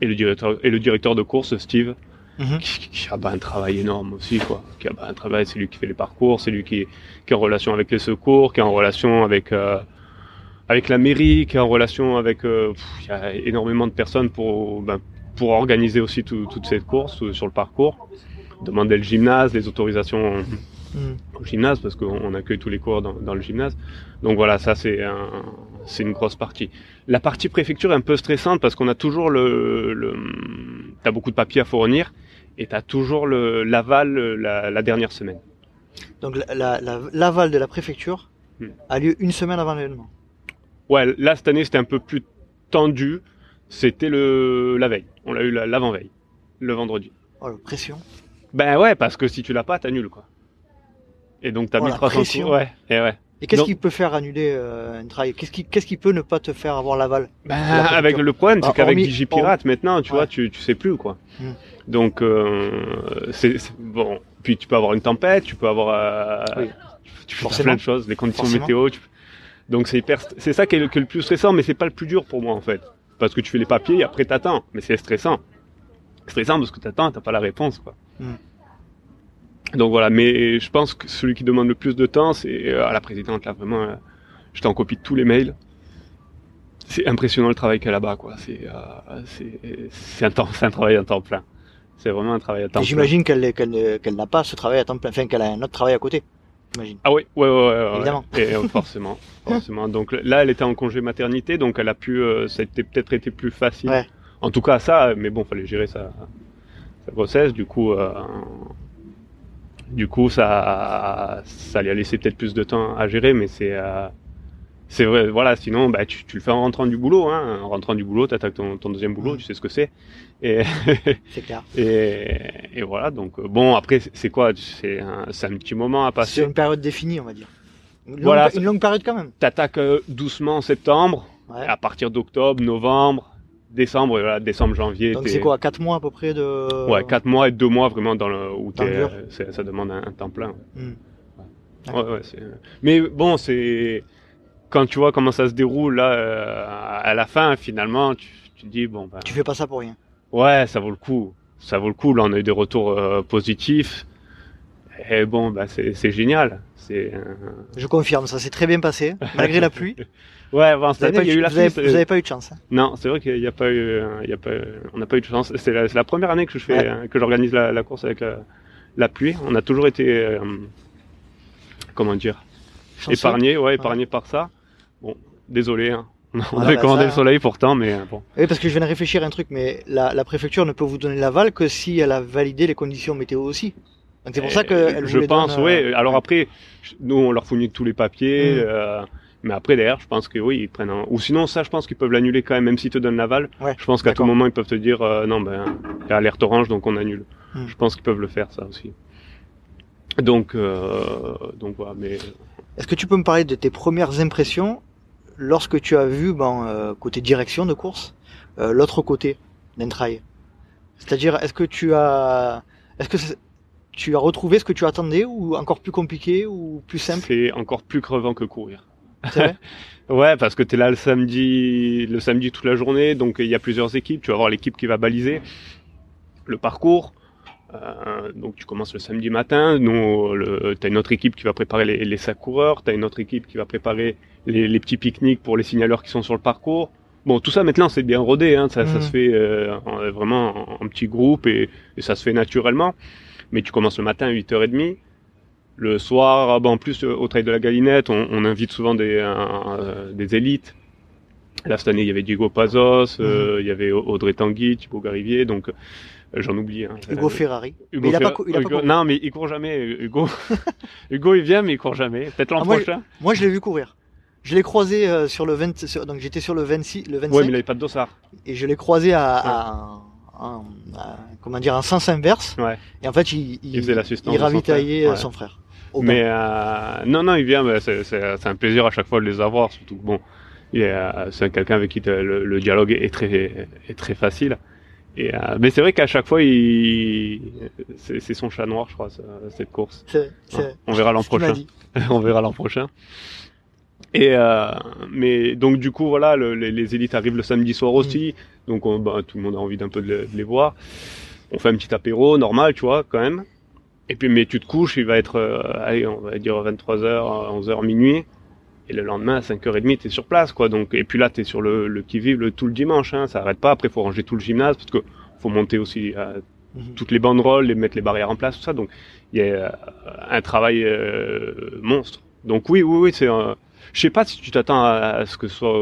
et le directeur et le directeur de course, Steve, Mhm. qui, qui a bah, un travail énorme aussi, quoi. Qui a bah, un travail, c'est lui qui fait les parcours, c'est lui qui, qui est en relation avec les secours, qui est en relation avec euh, avec la mairie, qui est en relation avec. euh, pff, y a énormément de personnes pour ben, pour organiser aussi tout- toute cette course euh, sur le parcours. Demander le gymnase, les autorisations au gymnase parce qu'on on accueille tous les coureurs dans, dans le gymnase. Donc voilà, ça c'est un, c'est une grosse partie. La partie préfecture est un peu stressante parce qu'on a toujours le, le t'as beaucoup de papiers à fournir et t'as toujours le l'aval la, la dernière semaine. Donc la- la- la- l'aval de la préfecture Hmm. a lieu une semaine avant l'événement. Ouais, là cette année c'était un peu plus tendu. C'était le la veille. On l'a eu la- l'avant-veille, le vendredi. Oh, la pression. Ben ouais, parce que si tu l'as pas, t'annules quoi. Et donc t'as Oh, mis la 300 pression. sous- Ouais, et ouais. Et qu'est-ce qui peut faire annuler euh, un trail Qu'est-ce qui, qu'est-ce qui peut ne pas te faire avoir l'aval? Ben, la avec le problème, c'est Ah, qu'avec DigiPirate maintenant, tu Ouais. vois, tu, tu sais plus quoi. Hmm. Donc euh, c'est bon. Puis tu peux avoir une tempête, tu peux avoir, euh, Oui. tu Forcément. plein de choses, les conditions Forcément. météo. tu- Donc c'est hyper, c'est ça qui est, le, qui est le plus stressant, mais c'est pas le plus dur pour moi en fait, parce que tu fais les papiers et après t'attends, mais c'est stressant, stressant parce que t'attends, t'as pas la réponse quoi. Mm. Donc voilà, mais je pense que celui qui demande le plus de temps, c'est euh, à la présidente là vraiment, euh, j'étais en copie de tous les mails. C'est impressionnant le travail qu'elle a là-bas quoi. C'est euh, c'est un temps, c'est un travail à temps plein. C'est vraiment un travail à temps plein. J'imagine qu'elle n'a pas ce travail à temps plein, enfin qu'elle a un autre travail à côté. J'imagine. Ah oui, ouais, ouais, ouais, ouais, Évidemment. Et, forcément, forcément. Donc là, elle était en congé maternité, donc elle a pu, euh, ça a peut-être été plus facile. Ouais. En tout cas, ça, mais bon, fallait gérer sa, sa grossesse. Du coup, euh, du coup, ça, ça lui a laissé peut-être plus de temps à gérer, mais c'est, euh, c'est vrai. Voilà, sinon, bah, tu, tu le fais en rentrant du boulot. Hein. En rentrant du boulot, t'attaques ton, ton deuxième boulot, tu sais ce que c'est. Et C'est clair. et, et voilà. Donc bon, après, c'est- quoi? C'est un, c'est un petit moment à passer. C'est une période définie, on va dire. Une longue, Voilà, une longue période quand même. t'attaques euh, doucement en septembre, Ouais. à partir d'octobre, novembre, décembre, voilà, décembre, janvier. Donc c'est quoi, 4 mois à peu près de. Ouais, 4 mois et 2 mois vraiment dans le où Dans le euh, ça demande un, un temps plein. Hmm. Ouais, ouais, Mais bon, c'est quand tu vois comment ça se déroule là, euh, à la fin, finalement, tu, tu te dis bon ben, Tu fais pas ça pour rien. ouais, ça vaut le coup, ça vaut le coup. Là, on a eu des retours euh, positifs. Et bon, bah c'est génial. C'est euh, Je confirme, ça s'est très bien passé, malgré la pluie. ouais, bon, Vous cette avez, année, pas il y a eu, eu la vous avez- pluie, vous c'est- avez pas eu de chance. hein. Non, c'est vrai qu'il n'y a pas eu, euh, il y a pas, eu- on n'a pas eu de chance. C'est la, première année que je fais, Ouais. euh, que j'organise la, la course avec la, la pluie. On a toujours été, euh, comment dire, Chanceux. épargné, ouais, épargné par ça. Bon, désolé, hein. on Voilà, avait bah, commandé ça, le hein. soleil pourtant, mais euh, bon. Oui, parce que je viens de réfléchir à un truc, mais la, la préfecture ne peut vous donner l'aval que si elle a validé les conditions météo aussi. C'est pour ça Euh, vous Je pense, donne, oui. euh, Alors après, nous on leur fournit tous les papiers, Mm. euh, mais après derrière, je pense que oui, ils prennent. Un... Ou sinon, ça, je pense qu'ils peuvent l'annuler quand même, même s'ils te donnent l'aval. Ouais, Je pense qu'à tout moment, ils peuvent te dire euh, non, ben, il y a alerte orange, donc on annule. Mm. Je pense qu'ils peuvent le faire, ça aussi. Donc, euh, donc voilà, mais Est-ce que tu peux me parler de tes premières impressions lorsque tu as vu, euh, côté direction de course, euh, l'autre côté d'un trail? C'est-à-dire, est-ce que tu as, est-ce que c'est- tu as retrouvé ce que tu attendais ou encore plus compliqué ou plus simple? C'est encore plus crevant que courir. Vrai? Ouais, parce que tu es là le samedi, le samedi toute la journée, donc il y a plusieurs équipes. Tu vas avoir l'équipe qui va baliser le parcours. Euh, donc tu commences le samedi matin. Nous, le, t'as une autre équipe qui va préparer les, les sacs coureurs. T'as une autre équipe qui va préparer les, les petits pique-niques pour les signaleurs qui sont sur le parcours. Bon, tout ça maintenant c'est bien rodé. Hein, ça, ça Mhm. se fait euh, en- vraiment en, en petits groupes et, et ça se fait naturellement. Mais tu commences le matin à 8h30. Le soir, ah ben, en plus euh, au Trail de la Galinette, on, on invite souvent des, euh, des élites. Là cette année, il y avait Diego Pazos, euh, il y avait Audrey Tanguy, Thibaut Garivier, donc euh, j'en oublie. Hein. Hugo Ferrari. Hugo mais il a pas, il a Hugo-. Non, mais il court jamais. Hugo, Hugo, il vient, mais il court jamais. Peut-être l'an Ah, prochain. Moi, je l'ai vu courir. Je l'ai croisé euh, sur le 20, sur- donc j'étais sur le 26, le 25, Ouais, mais il avait pas de dossard. et je l'ai croisé à- comment dire, en sens inverse. Ouais. Et en fait, il, il, Il l'assistance il son ravitaillait frère. euh, Ouais. son frère. Mais euh, non, non, il vient. c'est, un plaisir à chaque fois de les avoir. Surtout que bon, il est, euh, c'est quelqu'un avec qui le, le dialogue est très, est très facile. Et, euh, mais c'est vrai qu'à chaque fois, il, c'est, son chat noir, je crois, cette course. C'est, On verra l'an prochain. on verra l'an prochain. Et euh, mais donc du coup voilà, le- les, les élites arrivent le samedi soir aussi, donc on- bah, tout le monde a envie d'un peu de, les- de les voir. On fait un petit apéro normal, tu vois, quand même. Et puis mais tu te couches, il va être, euh, allez, on va dire 23h, 11h, minuit. Et le lendemain à 5h30, t'es sur place, quoi. Donc et puis là, t'es sur le, le qui vive le, tout le dimanche, hein, ça arrête pas. Après, faut ranger tout le gymnase parce que faut monter aussi euh, Mhm. toutes les banderoles, les mettre les barrières en place, tout ça. Donc il y a euh, un travail monstre. Donc oui, oui, oui, c'est. un- Je sais pas si tu t'attends à, à ce que ce soit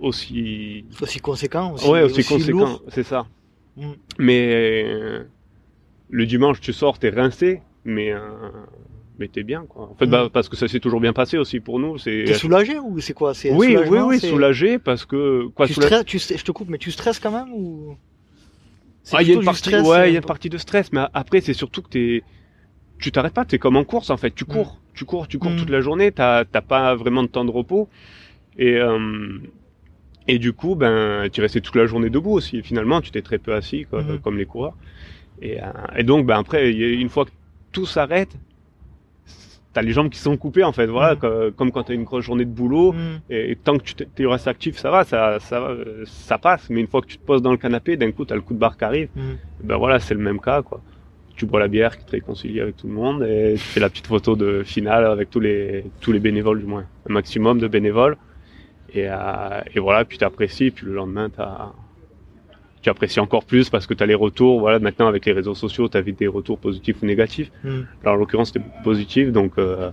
aussi. Aussi conséquent, aussi, ouais, aussi, aussi conséquent, c'est ça. Mm. Mais euh, le dimanche, tu sors, t'es rincé, mais euh, mais t'es bien, quoi. En fait, Mm. bah, parce que ça s'est toujours bien passé aussi pour nous. C'est. T'es soulagé ou c'est quoi? C'est Oui, oui, oui, soulagé parce que quoi. tu soula- stresses, tu, je te coupe, mais tu stresses quand même ou? Ah, il y a une partie, stress, ouais, euh, il y a une partie de stress, mais après, c'est surtout que t'es, tu t'arrêtes pas, t'es comme en course, en fait. Tu cours, tu cours, tu cours Mm. toute la journée, t'as, t'as pas vraiment de temps de repos. Et, euh, et du coup, ben, tu restais toute la journée debout aussi. Finalement, tu t'es très peu assis, quoi, Mhm. comme les coureurs. Et, euh, et donc, ben, après, une fois que tout s'arrête, t'as les jambes qui sont coupées en fait. Voilà, Mhm. co- comme, quand t'as une grosse journée de boulot. Mm. Et, et tant que tu t- tu restes actif, ça va, ça, euh, ça passe. Mais une fois que tu te poses dans le canapé, d'un coup, t'as le coup de barre qui arrive. Ben voilà, c'est le même cas, quoi. Tu bois la bière qui te réconcilie avec tout le monde et tu fais la petite photo de finale avec tous les tous les bénévoles du moins, un maximum de bénévoles. Et, euh, et voilà, puis t'apprécies, puis le lendemain t'as tu apprécies encore plus parce que tu as les retours. Voilà, maintenant avec les réseaux sociaux, tu as des retours positifs ou négatifs. Mm. Alors en l'occurrence, c'était positif, donc euh,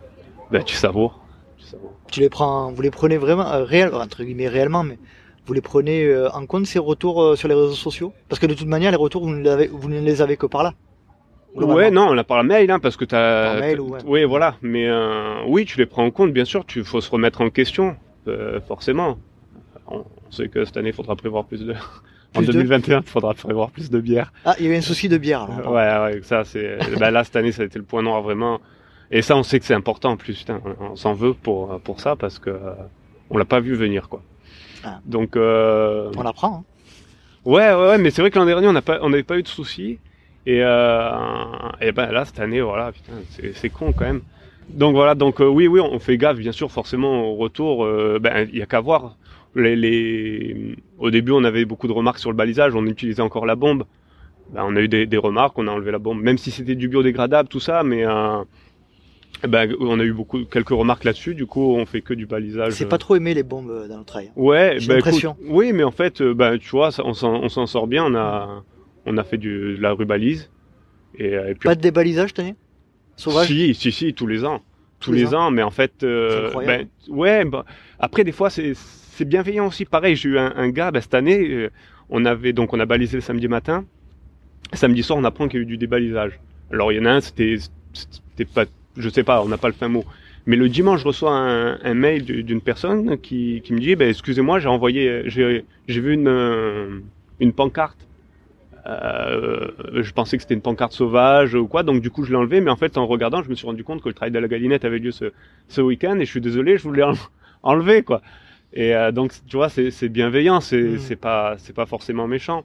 ben, tu savoures. Tu savoures. Tu les prends, vous les prenez vraiment euh, réel, entre guillemets réellement, mais vous les prenez euh, en compte ces retours euh, sur les réseaux sociaux? Parce que de toute manière, les retours vous ne, les avez, vous ne les avez que par là. Ouais, non, on a par mail, hein, parce que t'as. Par mail, t'as- ouais. Oui, voilà. Mais oui, tu les prends en compte, bien sûr. Tu faut se remettre en question, euh, forcément. On, on sait que cette année, il faudra prévoir plus de. en Plus de 2021, il faudra prévoir plus de bière. Ah, il y avait un souci de bière. Alors. Ouais, ouais, ça, c'est. ben là, cette année, ça a été le point noir vraiment. Et ça, on sait que c'est important en plus. Putain, on s'en veut pour pour ça parce que euh, on l'a pas vu venir, quoi. Ah. Donc. Euh... On l'apprend. Hein. Ouais, ouais, ouais, mais c'est vrai que l'an dernier, on n'a pas, on n'avait pas eu de soucis. Et, euh, et ben là, cette année, voilà, putain, c'est con quand même. Donc voilà, donc euh, oui, oui, on fait gaffe, bien sûr, forcément, au retour, euh, ben, il y a qu'à voir. Les, les... Au début, on avait beaucoup de remarques sur le balisage, on utilisait encore la bombe. Ben, on a eu des, des remarques, on a enlevé la bombe, même si c'était du biodégradable, tout ça, mais euh, ben, on a eu beaucoup, quelques remarques là-dessus, du coup, on fait que du balisage. C'est pas trop aimé les bombes dans le trail. Ouais, J'ai l'impression. écoute, oui, mais en fait, tu vois, ça- on s'en, on s'en sort bien. On a, on a fait du, de la rubalise. Et, et puis, Pas de débalisage, tenez Sauvage si, si, si, tous les ans, tous, Tous les les ans. Mais en fait, euh, ben, ouais. bah, après, des fois, c'est, c'est bienveillant aussi. Pareil, j'ai eu un, un gars bah, cette année. euh, on avait donc, on a balisé le samedi matin. Samedi soir, on apprend qu'il y a eu du débalisage. Alors, il y en a un, c'était, c'était pas, je sais pas, on n'a pas le fin mot. Mais le dimanche, je reçois un, un mail du- d'une personne qui, qui me dit, ben, excusez-moi, j'ai envoyé, j'ai, j'ai vu une, euh, une pancarte. Euh, je pensais que c'était une pancarte sauvage ou quoi, donc du coup je l'ai enlevé, mais en fait en regardant, je me suis rendu compte que le travail de la galinette avait lieu ce, ce week-end et je suis désolé, je voulais en- enlever quoi. Et euh, donc tu vois, c'est bienveillant, c'est Mm. pas c'est pas forcément méchant.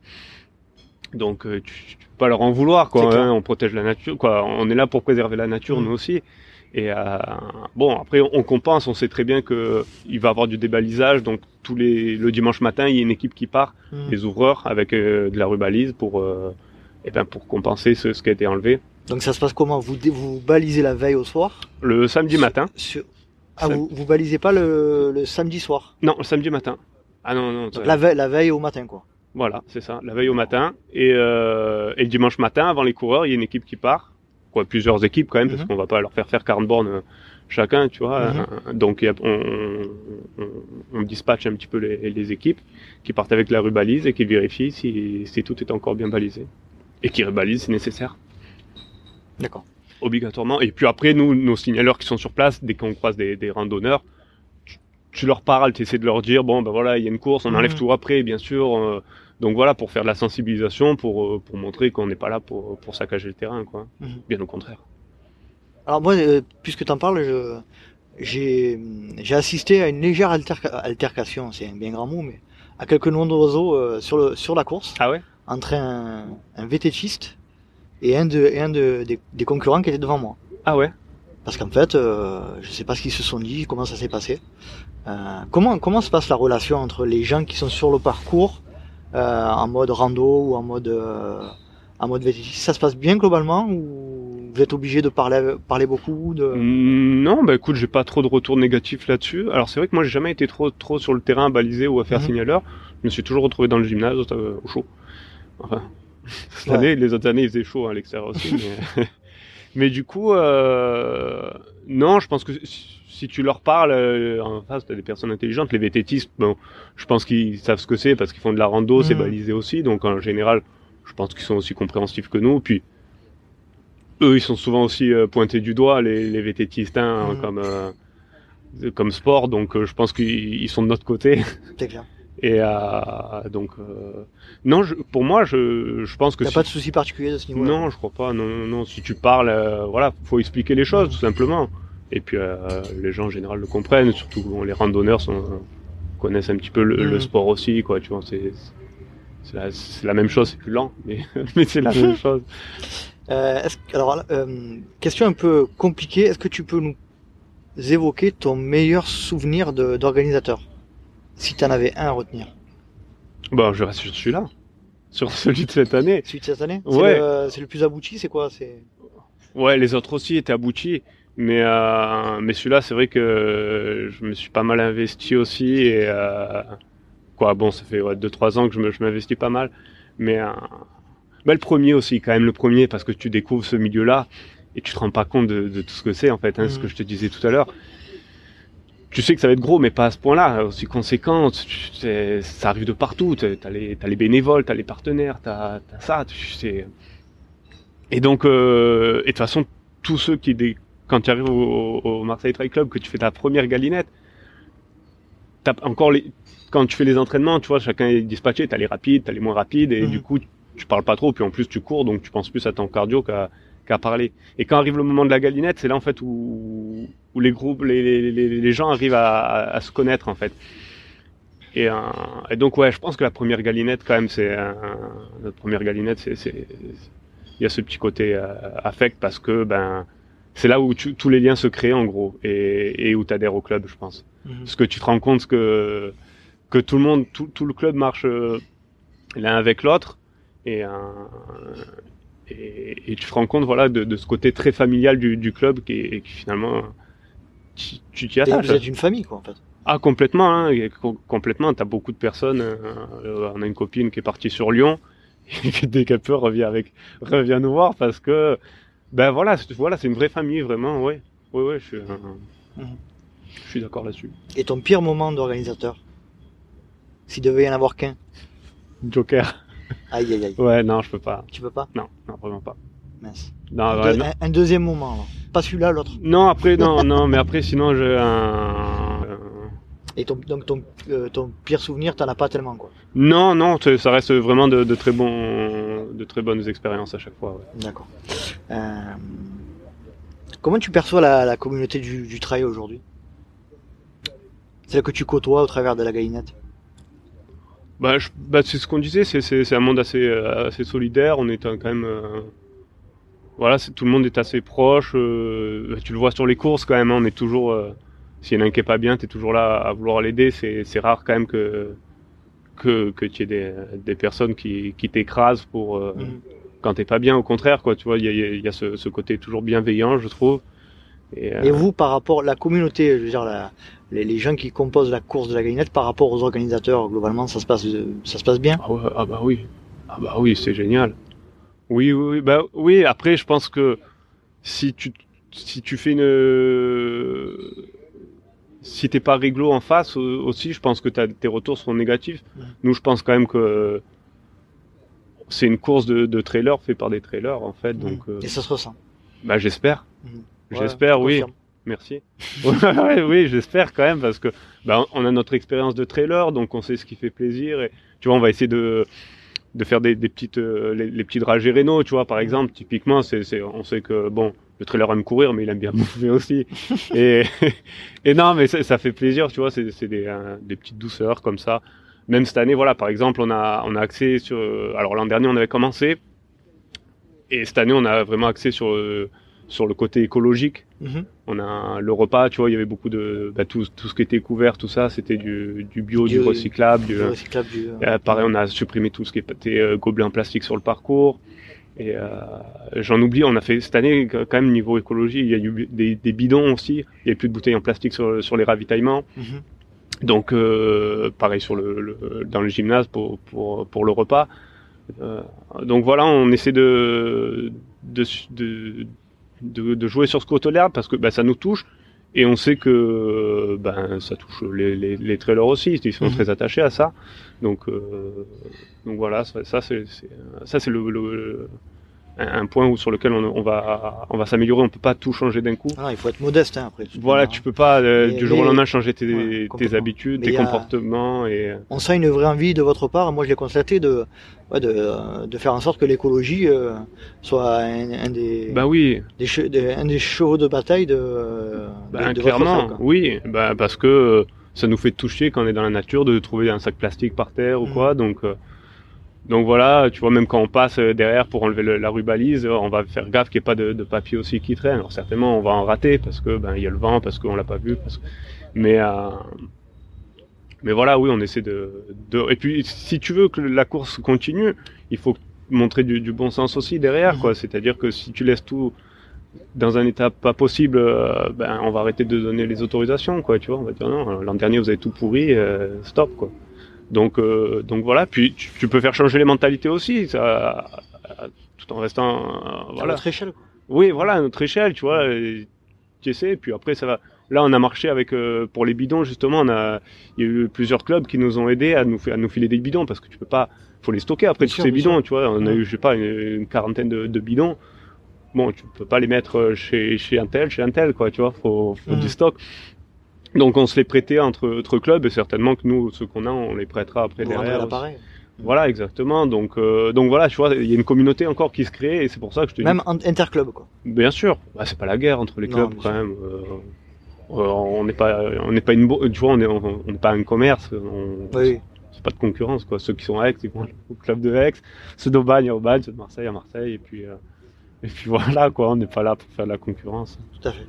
Donc euh, tu, tu peux pas leur en vouloir quoi. hein, on protège la nature quoi. On est là pour préserver la nature Mm. nous aussi. Et euh, bon après on compense, on sait très bien que il va y avoir du débalisage, donc tous les le dimanche matin il y a une équipe qui part Hmm. les ouvreurs avec euh, de la rubalise pour euh, eh ben pour compenser ce, ce qui a été enlevé. Donc ça se passe comment? Vous, vous balisez la veille au soir? Le samedi matin. Sur- Ah, Sam- vous, vous balisez pas le, le samedi soir? Non le samedi matin. Ah non non la, veille, la veille au matin, quoi. voilà c'est ça la veille au matin. Et, et le dimanche matin avant les coureurs il y a une équipe qui part quoi plusieurs équipes quand même parce Mhm. qu'on va pas leur faire faire 40 bornes euh, chacun tu vois Mhm. Euh, donc y a- on, on, on dispatche un petit peu les, les équipes qui partent avec la rubalise et qui vérifient si, si tout est encore bien balisé et qui rubalisent si nécessaire D'accord. obligatoirement. Et puis après, nous, nos signaleurs qui sont sur place, dès qu'on croise des, des randonneurs, tu, tu leur parles, tu essaies de leur dire, bon, ben voilà, il y a une course, on enlève Mhm. tout après, bien sûr. euh, donc voilà, pour faire de la sensibilisation, pour, euh, pour montrer qu'on n'est pas là pour, pour saccager le terrain, quoi. Mhm. Bien au contraire. Alors moi, euh, puisque tu en parles, je, j'ai, j'ai assisté à une légère alterca- altercation, c'est un bien grand mot, mais à quelques noms d'oiseaux euh, sur, le, sur la course, Ah ouais? Entre un, un VTTiste et un, de, et un de, des, des concurrents qui était devant moi. Ah ouais? Parce qu'en fait, euh, je sais pas ce qu'ils se sont dit, comment ça s'est passé. Euh, comment, comment se passe la relation entre les gens qui sont sur le parcours, en mode rando ou en mode, euh, en mode VTT Ça se passe bien globalement ou vous êtes obligé de parler, parler beaucoup de... Mm, Non, bah écoute, j'ai pas trop de retours négatifs là-dessus. Alors c'est vrai que moi j'ai jamais été trop trop sur le terrain à baliser ou à faire Mhm. signaleur. Je me suis toujours retrouvé dans le gymnase euh, au chaud. Enfin, cette Ouais. année, les autres années il faisait chaud hein, à l'extérieur aussi. mais... mais du coup, euh... non, je pense que si, tu leur parles euh, en face, t'as des personnes intelligentes. Les VTTistes, bon, je pense qu'ils savent ce que c'est parce qu'ils font de la rando, c'est Mhm. balisé aussi. Donc en général, je pense qu'ils sont aussi compréhensifs que nous. Puis eux, ils sont souvent aussi euh, pointés du doigt, les, les VTTistes, hein, Mhm. comme, euh, comme sport. Donc, je pense qu'ils ils sont de notre côté. C'est clair. Et donc, non, je, pour moi, je, je pense que T'as si- pas de souci particulier de ce niveau-là? Non, je crois pas. Non, non, non. Si tu parles, voilà, faut expliquer les choses, Mhm. tout simplement. Et puis, euh, les gens en général le comprennent. Surtout, bon, les randonneurs sont, connaissent un petit peu le, le Mhm. sport aussi, quoi. Tu vois, c'est la, même chose, c'est plus lent, mais, mais c'est la même chose. Euh, alors, euh, question un peu compliquée. Est-ce que tu peux nous évoquer ton meilleur souvenir d'organisateur Si tu en avais un à retenir? Bon, je reste sur celui-là. Sur celui de cette année. Celui de cette année? Ouais. le- C'est le, plus abouti, c'est quoi? Ouais, les autres aussi étaient aboutis. Mais, euh, mais celui-là, c'est vrai que je me suis pas mal investi aussi. Et euh, quoi, bon, ça fait 2-3 ans que je m'investis pas mal. Mais euh, bah, le premier aussi, quand même le premier, parce que tu découvres ce milieu-là et tu te rends pas compte de, de tout ce que c'est, en fait, hein, ce que je te disais tout à l'heure. Tu sais que ça va être gros, mais pas à ce point-là, aussi conséquent. tu- Ça arrive de partout. T'as les, t'as les bénévoles, t'as les partenaires, t'as as ça. Tu sais. Et donc, euh, et de toute façon, tous ceux qui, dé- quand tu arrives au, au Marseille Trail Club, que tu fais ta première galinette, encore les, quand tu fais les entraînements, tu vois, chacun est dispatché, t'as les rapides, t'as les moins rapides, et Mhm. du coup, tu parles pas trop, puis en plus tu cours, donc tu penses plus à ton cardio qu'à qu'à parler. Et quand arrive le moment de la galinette, c'est là en fait où, où les groupes, les, les, les, les gens arrivent à, à, à se connaître en fait. Et, euh, et donc ouais, je pense que la première galinette quand même, c'est euh, notre première galinette, c'est c'est il y a ce petit côté euh, affect parce que ben c'est là où tu- tous les liens se créent en gros et, et où tu adhères au club, je pense. Parce que tu te rends compte que que tout le monde, tout, tout le club marche euh, l'un avec l'autre et, euh, et et tu te rends compte voilà de, de ce côté très familial du, du club qui, et qui finalement tu tu t'y Et attaches. Vous êtes une famille, quoi, en fait. Ah complètement, hein, complètement. T'as beaucoup de personnes. euh, euh, on a une copine qui est partie sur Lyon et qui dès qu'elle peut revient avec revient nous voir parce que ben voilà, c'est- voilà, c'est une vraie famille vraiment. Ouais, ouais, ouais. Je suis, euh, Mhm. je suis d'accord là-dessus. Et ton pire moment d'organisateur S'il devait y en avoir qu'un? Joker. Aïe, aïe, aïe. Ouais, non, je peux pas. Tu peux pas? Non, non, vraiment pas. Mince. Non, Un, ouais, deux- non. un- un deuxième moment, alors. Pas celui-là, l'autre. Non, après, non, non, mais après, sinon, j'ai un. Et ton, donc ton, euh, ton pire souvenir, t'en as pas tellement, quoi. Non, non, ça reste vraiment de, de très bons, de très bonnes expériences à chaque fois. ouais. D'accord. Euh, comment tu perçois la, la communauté du, du trail aujourd'hui? Celle que tu côtoies au travers de la galinette Bah, bah, c'est ce qu'on disait, c'est, un monde assez, euh, assez solidaire. On est quand même, euh, voilà, tout le monde est assez proche. euh, tu le vois sur les courses quand même. hein, on est toujours, s'il y en a un qui est pas bien, t'es toujours là à vouloir l'aider. C'est, rare quand même que que que tu aies des, des personnes qui, qui t'écrasent pour euh, Mhm. quand t'es pas bien. Au contraire, quoi. Tu vois, il y a, y a- ce, ce côté toujours bienveillant, je trouve. Et, euh, Et vous, par rapport à la communauté, je veux dire, la- les, les gens qui composent la course de la galinette, par rapport aux organisateurs, globalement, ça se passe, ça se passe bien? Ah, ouais, ah bah oui, ah bah oui, c'est génial. Oui, oui, oui, bah oui. Après, je pense que si tu si tu fais une si t'es pas réglo en face aussi, je pense que tes retours seront négatifs. Ouais. Nous, je pense quand même que c'est une course de, de trailers fait par des trailers en fait, donc euh, Et ça se ressent. bah j'espère, Mhm. j'espère, Ouais, oui. confirme. Merci. Ouais, oui, j'espère quand même parce que bah, on a notre expérience de trailer, donc on sait ce qui fait plaisir. Et tu vois, on va essayer de de faire des, des petites euh, les, les petits dragées rénaux, tu vois, par exemple. Typiquement, c'est c'est on sait que bon, le trailer aime courir, mais il aime bien bouffer aussi. et et non, mais ça, fait plaisir, tu vois. C'est c'est des euh, des petites douceurs comme ça. Même cette année, voilà, par exemple, on a on a axé sur. euh, alors l'an dernier, on avait commencé. Et cette année, on a vraiment axé sur euh, sur le côté écologique. Mhm. On a le repas, tu vois, il y avait beaucoup de bah, tout, tout ce qui était couvert, tout ça, c'était du, du bio, du, Du- recyclable. Du, Le recyclable du. euh, pareil, on a supprimé tout ce qui était euh, en plastique sur le parcours. Et euh, j'en oublie, on a fait cette année quand même niveau écologie, il y a eu des, des bidons aussi, il n'y avait plus de bouteilles en plastique sur, sur les ravitaillements. Mhm. Donc euh, pareil sur le, le- dans le gymnase pour pour pour le repas. Euh, donc voilà, on essaie de de de, de, de jouer sur ce côté-là parce que bah, ça nous touche et on sait que ben ça touche les, les, les trailers aussi, ils sont Mhm. très attachés à ça. Donc euh, donc voilà, ça, ça c'est c'est- ça c'est le, le- un point où, sur lequel on, on va on va s'améliorer. On peut pas tout changer d'un coup. Ah il faut être modeste hein, après. Voilà, tu peux pas euh, Mais- du jour au lendemain changer tes, Ouais, tes complètement. habitudes, Mais tes a- comportements et On sent une vraie envie de votre part, moi je l'ai constaté, de, ouais, de, de faire en sorte que l'écologie euh, soit un, un des, bah oui, des, che- des- un des chevaux de bataille de, bah, de, de votre clairement, sac, oui, bah parce que euh, ça nous fait toucher quand on est dans la nature de trouver un sac plastique par terre ou Mhm. quoi, donc euh, Donc voilà, tu vois, même quand on passe derrière pour enlever le- la rubalise, on va faire gaffe qu'il n'y ait pas de, de papier aussi qui traîne. Alors certainement, on va en rater parce que ben il y a le vent, parce qu'on l'a pas vu, parce que... mais euh, mais voilà, oui, on essaie de, de et puis si tu veux que la course continue, il faut montrer du, du bon sens aussi derrière, quoi. C'est-à-dire que si tu laisses tout dans un état pas possible, euh, ben on va arrêter de donner les autorisations, quoi. Tu vois, on va dire non, l'an dernier vous avez tout pourri, euh, stop, quoi. Donc, euh, donc voilà. Puis tu, tu peux faire changer les mentalités aussi, ça, tout en restant, euh, À voilà. votre échelle, quoi. Oui, voilà, à notre échelle, tu vois. Tu essaies, puis après ça va. Là, on a marché avec euh, pour les bidons justement. On a, il y a eu plusieurs clubs qui nous ont aidés à nous à nous filer des bidons parce que tu peux pas, faut les stocker après Bien tous sûr, ces bidons, tu vois. On a eu, je sais pas, une, une quarantaine de, de bidons. Bon, tu peux pas les mettre chez chez un tel, chez un tel, quoi, tu vois. Faut, faut du stock. Donc on se les prêtait entre, entre clubs et certainement que nous, ceux qu'on a, on les prêtera après rendrez derrière. l'appareil. Voilà, exactement. Donc, euh, donc voilà, tu vois, il y a une communauté encore qui se crée et c'est pour ça que je te dis Même interclub, quoi. Bien sûr, bah, c'est pas la guerre entre les clubs quand sûr. même. Euh, euh, on n'est pas, on n'est pas une, tu vois, on est, on on n'est pas un commerce. On, Oui, oui. C'est pas de concurrence quoi. Ceux qui sont à Aix, ils vont au club de Aix. Ceux d'Aubagne à Aubagne, ceux de Marseille à Marseille. Et puis, euh, et puis voilà quoi. On n'est pas là pour faire de la concurrence. Tout à fait.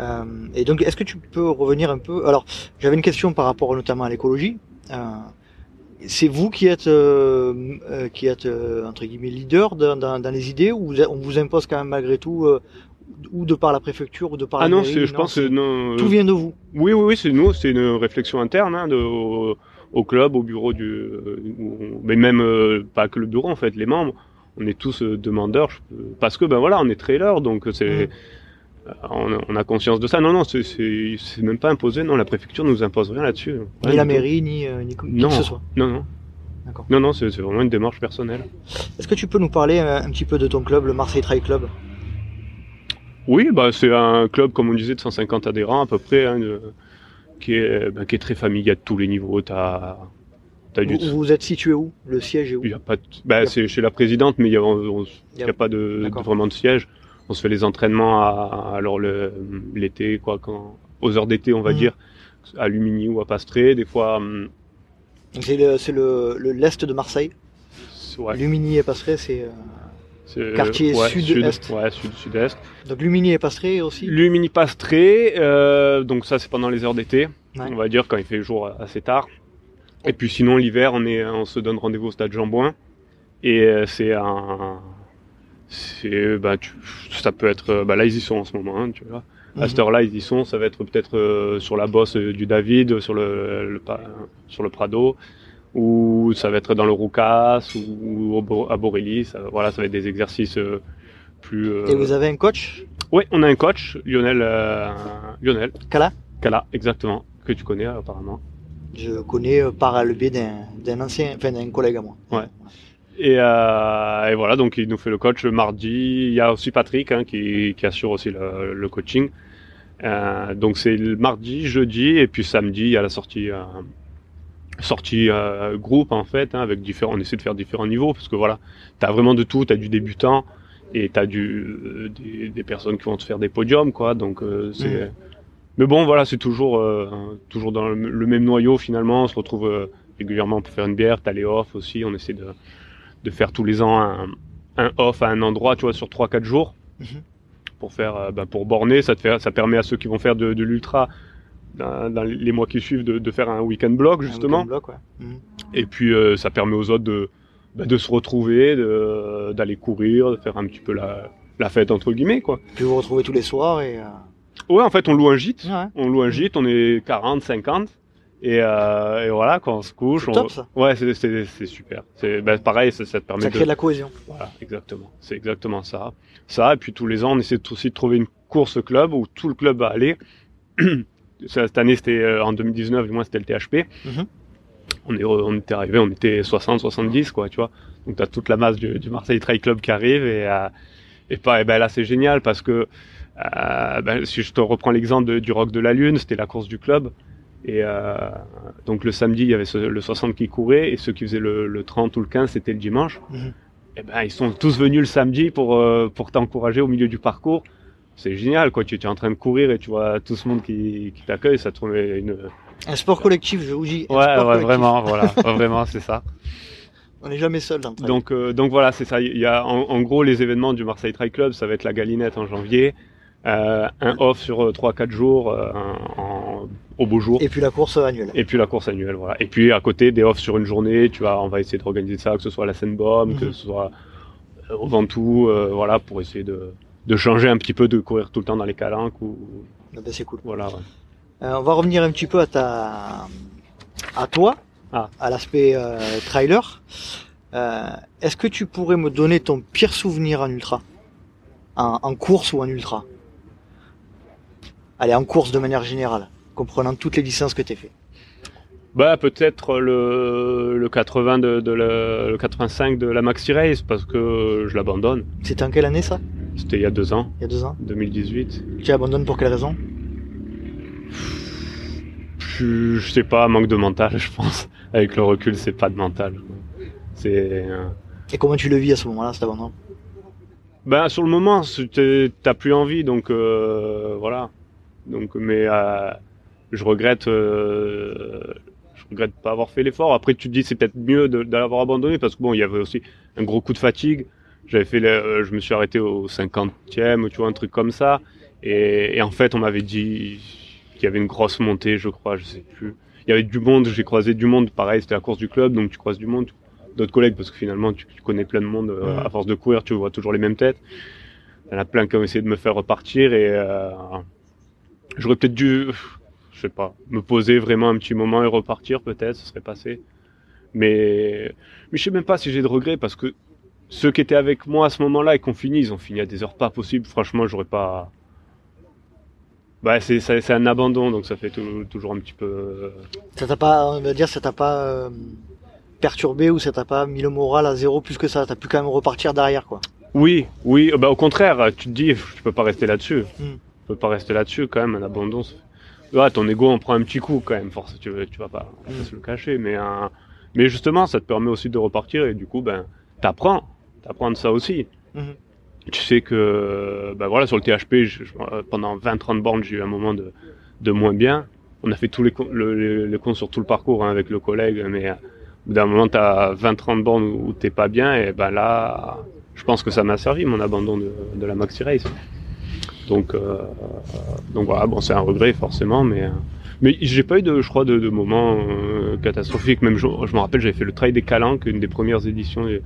Euh, et donc, est-ce que tu peux revenir un peu Alors, j'avais une question par rapport notamment à l'écologie. Euh, c'est vous qui êtes, euh, qui êtes entre guillemets leader dans, dans, dans les idées, ou on vous impose quand même malgré tout, ou de par la préfecture, ou de par Ah la non, mairie, c'est, je pense, que non. tout vient de vous. Oui, oui, oui, c'est nous, c'est une réflexion interne hein, de, au, au club, au bureau du, mais même pas que le bureau en fait, les membres, on est tous demandeurs je- parce que ben voilà, on est trailer, donc c'est, Mhm. Euh, on, on a conscience de ça. Non, non, c'est, même pas imposé. Non, la préfecture nous impose rien là-dessus. Ni la mairie, ni, euh, ni qui Non. que ce soit. Non, non. D'accord. Non, non, c'est, vraiment une démarche personnelle. Est-ce que tu peux nous parler euh, un petit peu de ton club, le Marseille Trail Club? Oui, bah c'est un club comme on disait de 150 adhérents à peu près, hein, de- qui est, ben, qui est très familial de tous les niveaux. T'as, t'as du vous, vous êtes situé où? Le siège est où? Il y a pas de... bah, a- c'est chez la présidente, mais il y a, on- y a- y a pas de, vraiment de siège. On se fait les entraînements à, alors l'été, quoi, quand, aux heures d'été, on va Mhm. dire, à Lumini ou à Pastré. Des fois, hum, Donc, C'est le, c'est le, le- l'est de Marseille. ouais, Lumini et Pastré, c'est euh, c'est- quartier ouais, sud-est. Sud, ouais, sud, sud-est. donc Lumini et Pastré aussi. Lumini Pastré, euh, donc ça c'est pendant les heures d'été, Ouais. on va dire quand il fait jour assez tard. Et puis sinon l'hiver on est, on se donne rendez-vous au stade Jean-Bouin et euh, c'est un, c'est, bah, tu, ça peut être, euh, bah là ils y sont en ce moment, hein, tu vois. À Mhm. cette heure-là ils y sont, ça va être peut-être euh, sur la bosse euh, du David, sur le, sur le Prado, ou ça va être dans le Roucas ou, à Borély. Ça, voilà, ça va être des exercices plus. Et vous avez un coach, oui, on a un coach, Lionel, Lionel Kala? Kala, exactement, que tu connais apparemment. Je connais par le biais d'un, d'un ancien, enfin d'un collègue à moi. Ouais. Et, euh, et voilà, donc il nous fait le coach mardi. Il y a aussi Patrick hein, qui, qui assure aussi le, le coaching. Euh, donc c'est le mardi, jeudi et puis samedi il y a la sortie euh, sortie groupe en fait hein, avec différents. On essaie de faire différents niveaux parce que voilà, t'as vraiment de tout. T'as du débutant et du euh, des, des personnes qui vont te faire des podiums quoi. Donc c'est. Mais bon voilà, c'est toujours toujours dans le, le même noyau finalement. On se retrouve régulièrement pour faire une bière. T'as les off aussi. On essaie de de faire tous les ans un, un off à un endroit, tu vois, sur 3-4 jours, Mhm. pour faire, euh, bah, pour borner, ça te fait, ça permet à ceux qui vont faire de, de l'ultra dans, dans les mois qui suivent de, de faire un week-end block Un justement. Mhm. et puis euh, ça permet aux autres de, bah, de se retrouver, de- d'aller courir, de faire un petit peu la, la fête entre guillemets quoi. Puis vous vous retrouvez tous les soirs et. euh, Ouais, en fait, on loue un gîte, Ouais, on loue un gîte, on est 40, 50. Et, euh, et voilà, quand on se couche, on... top, ça. ouais, c'est super. C'est bah, pareil, ça, ça te permet ça crée de la cohésion. Voilà, exactement. C'est exactement ça. Ça, et puis tous les ans, on essaie aussi de trouver une course club où tout le club va aller. Cette année, c'était euh, en 2019, du moins, c'était le THP. Mhm. On, est, on était arrivé, on était 60, 70, quoi, tu vois. Donc, t'as toute la masse du, du Marseille Trail Club qui arrive et, euh, et, pas, et ben là, c'est génial parce que ben, si je te reprends l'exemple de- du Rock de la Lune, c'était la course du club. Et euh, donc le samedi, il y avait ce- le 60 qui courait et ceux qui faisaient le, le 30 ou le 15, c'était le dimanche. Mhm. Et ben ils sont tous venus le samedi pour euh, pour t'encourager au milieu du parcours. C'est génial quoi, tu, tu es en train de courir et tu vois tout ce monde qui, qui t'accueille, ça te une Un sport collectif, je vous dis. Ouais, ouais collectif. vraiment, voilà, vraiment c'est ça. On n'est jamais seul dans le trail. Donc, euh, donc voilà, c'est ça. Il y a en, en gros les événements du Marseille Trail Club, ça va être la Galinette en janvier, euh, un off sur 3-4 jours euh, en- au beau jour. Et puis la course annuelle. Et puis la course annuelle, voilà. Et puis à côté des offs sur une journée, tu vois, on va essayer de organiser ça, que ce soit à la Seine-Baume, que Mhm. ce soit euh, au Ventoux, euh, voilà, pour essayer de, de changer un petit peu, de courir tout le temps dans les calanques ou Ah ben, c'est cool. voilà. ouais. Euh, on va revenir un petit peu à ta, à toi, Ah. à l'aspect euh, trailer. Euh, Est-ce que tu pourrais me donner ton pire souvenir en ultra, en, en course ou en ultra? Allez, en course de manière générale, comprenant toutes les licences que tu as fait. Bah peut-être le, le 80 de, de la- le 85 de la Maxi Race parce que je l'abandonne. C'était en quelle année ça? C'était il y a deux ans, Il y a deux ans 2018. Tu abandonnes pour quelle raison? Je, je sais pas, manque de mental, je pense. Avec le recul, c'est pas de mental. C'est euh, Et comment tu le vis à ce moment-là, cet abandon? Ben sur le moment, t'as plus envie, donc euh, voilà. Donc, mais euh, je regrette, euh, je regrette pas avoir fait l'effort. Après, tu te dis c'est peut-être mieux l'avoir abandonné parce que bon, il y avait aussi un gros coup de fatigue. J'avais fait, le- euh, je me suis arrêté au 50e, tu vois, un truc comme ça. Et, et en fait, on m'avait dit qu'il y avait une grosse montée, je crois, je sais plus. Il y avait du monde, j'ai croisé du monde. Pareil, c'était la course du club, donc tu croises du monde, d'autres collègues parce que finalement, tu, tu connais plein de monde euh, à force de courir, tu vois toujours les mêmes têtes. Il y en a plein qui ont essayé de me faire repartir et euh, j'aurais peut-être dû, je sais pas, me poser vraiment un petit moment et repartir peut-être, ce serait passé. Mais, mais je sais même pas si j'ai de regrets parce que ceux qui étaient avec moi à ce moment-là et qui ont fini, ils ont fini à des heures pas possibles. Franchement, j'aurais pas. Bah, c'est, un abandon, donc ça fait tou- toujours un petit peu. Ça t'a pas, on va dire, ça t'a pas euh, perturbé ou ça t'a pas mis le moral à zéro plus que ça? T'as pu quand même repartir derrière, quoi. Oui, oui, bah au contraire, tu te dis, je peux pas rester là-dessus. Mm. Je peux pas rester là-dessus quand même, un abandon. ton ego en prend un petit coup quand même, force, tu, tu vas pas, on va Mm. pas se le cacher, mais, euh, mais justement, ça te permet aussi de repartir et du coup, ben, t'apprends, t'apprends de ça aussi. Mhm. Tu sais que, ben voilà, sur le THP, je- je- pendant 20-30 bornes, j'ai eu un moment de, de moins bien. On a fait tous les, le- les, les comptes sur tout le parcours hein, avec le collègue, mais euh, au bout d'un moment, t'as 20-30 bornes où, où t'es pas bien, et ben là, je pense que ça m'a servi, mon abandon de, de la Maxi Race. Donc, euh, donc voilà, bon, c'est un regret forcément, mais euh, mais j'ai pas eu de, je crois, de, de moments euh, catastrophiques. Même je, je me rappelle, j'avais fait le Trail des Calanques, une des premières éditions, le,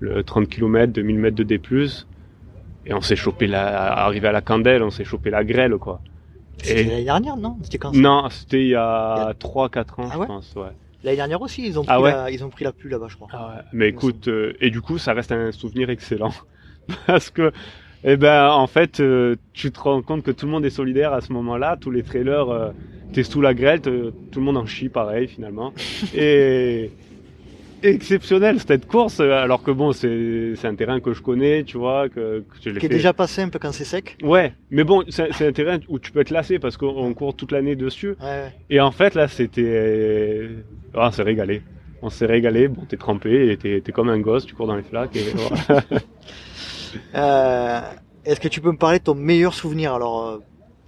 le 30 km, 2000 mètres de D+, et on s'est chopé la, arrivé à la candelle, on s'est chopé la grêle, quoi. C'était l'année dernière, non? C'était quand Non, c'était il y Il y a a- 3-4 ans, Ah je ouais? pense, ouais. L'année dernière aussi, ils ont pris, Ah ouais? la, ils ont pris la pluie là-bas, je crois. Ah ouais. Mais écoute, euh, et du coup, ça reste un souvenir excellent. Parce que, eh ben, en fait, euh, tu te rends compte que tout le monde est solidaire à ce moment-là. Tous les trailers, euh, t'es sous la grêle, tout le monde en chie pareil, finalement. et exceptionnel cette course, euh, alors que bon, c'est un terrain que je connais, tu vois, que, que je l'ai Qui est fait. déjà pas simple quand c'est sec. Ouais, mais bon, c'est un terrain où tu peux être lassé parce qu'on on court toute l'année dessus. Ouais, ouais. Et en fait, là, c'était. Ah, on s'est régalé. On s'est régalé. Bon, t'es trempé et t'es comme un gosse, tu cours dans les flaques. Et. Euh, Est-ce que tu peux me parler de ton meilleur souvenir Alors, euh,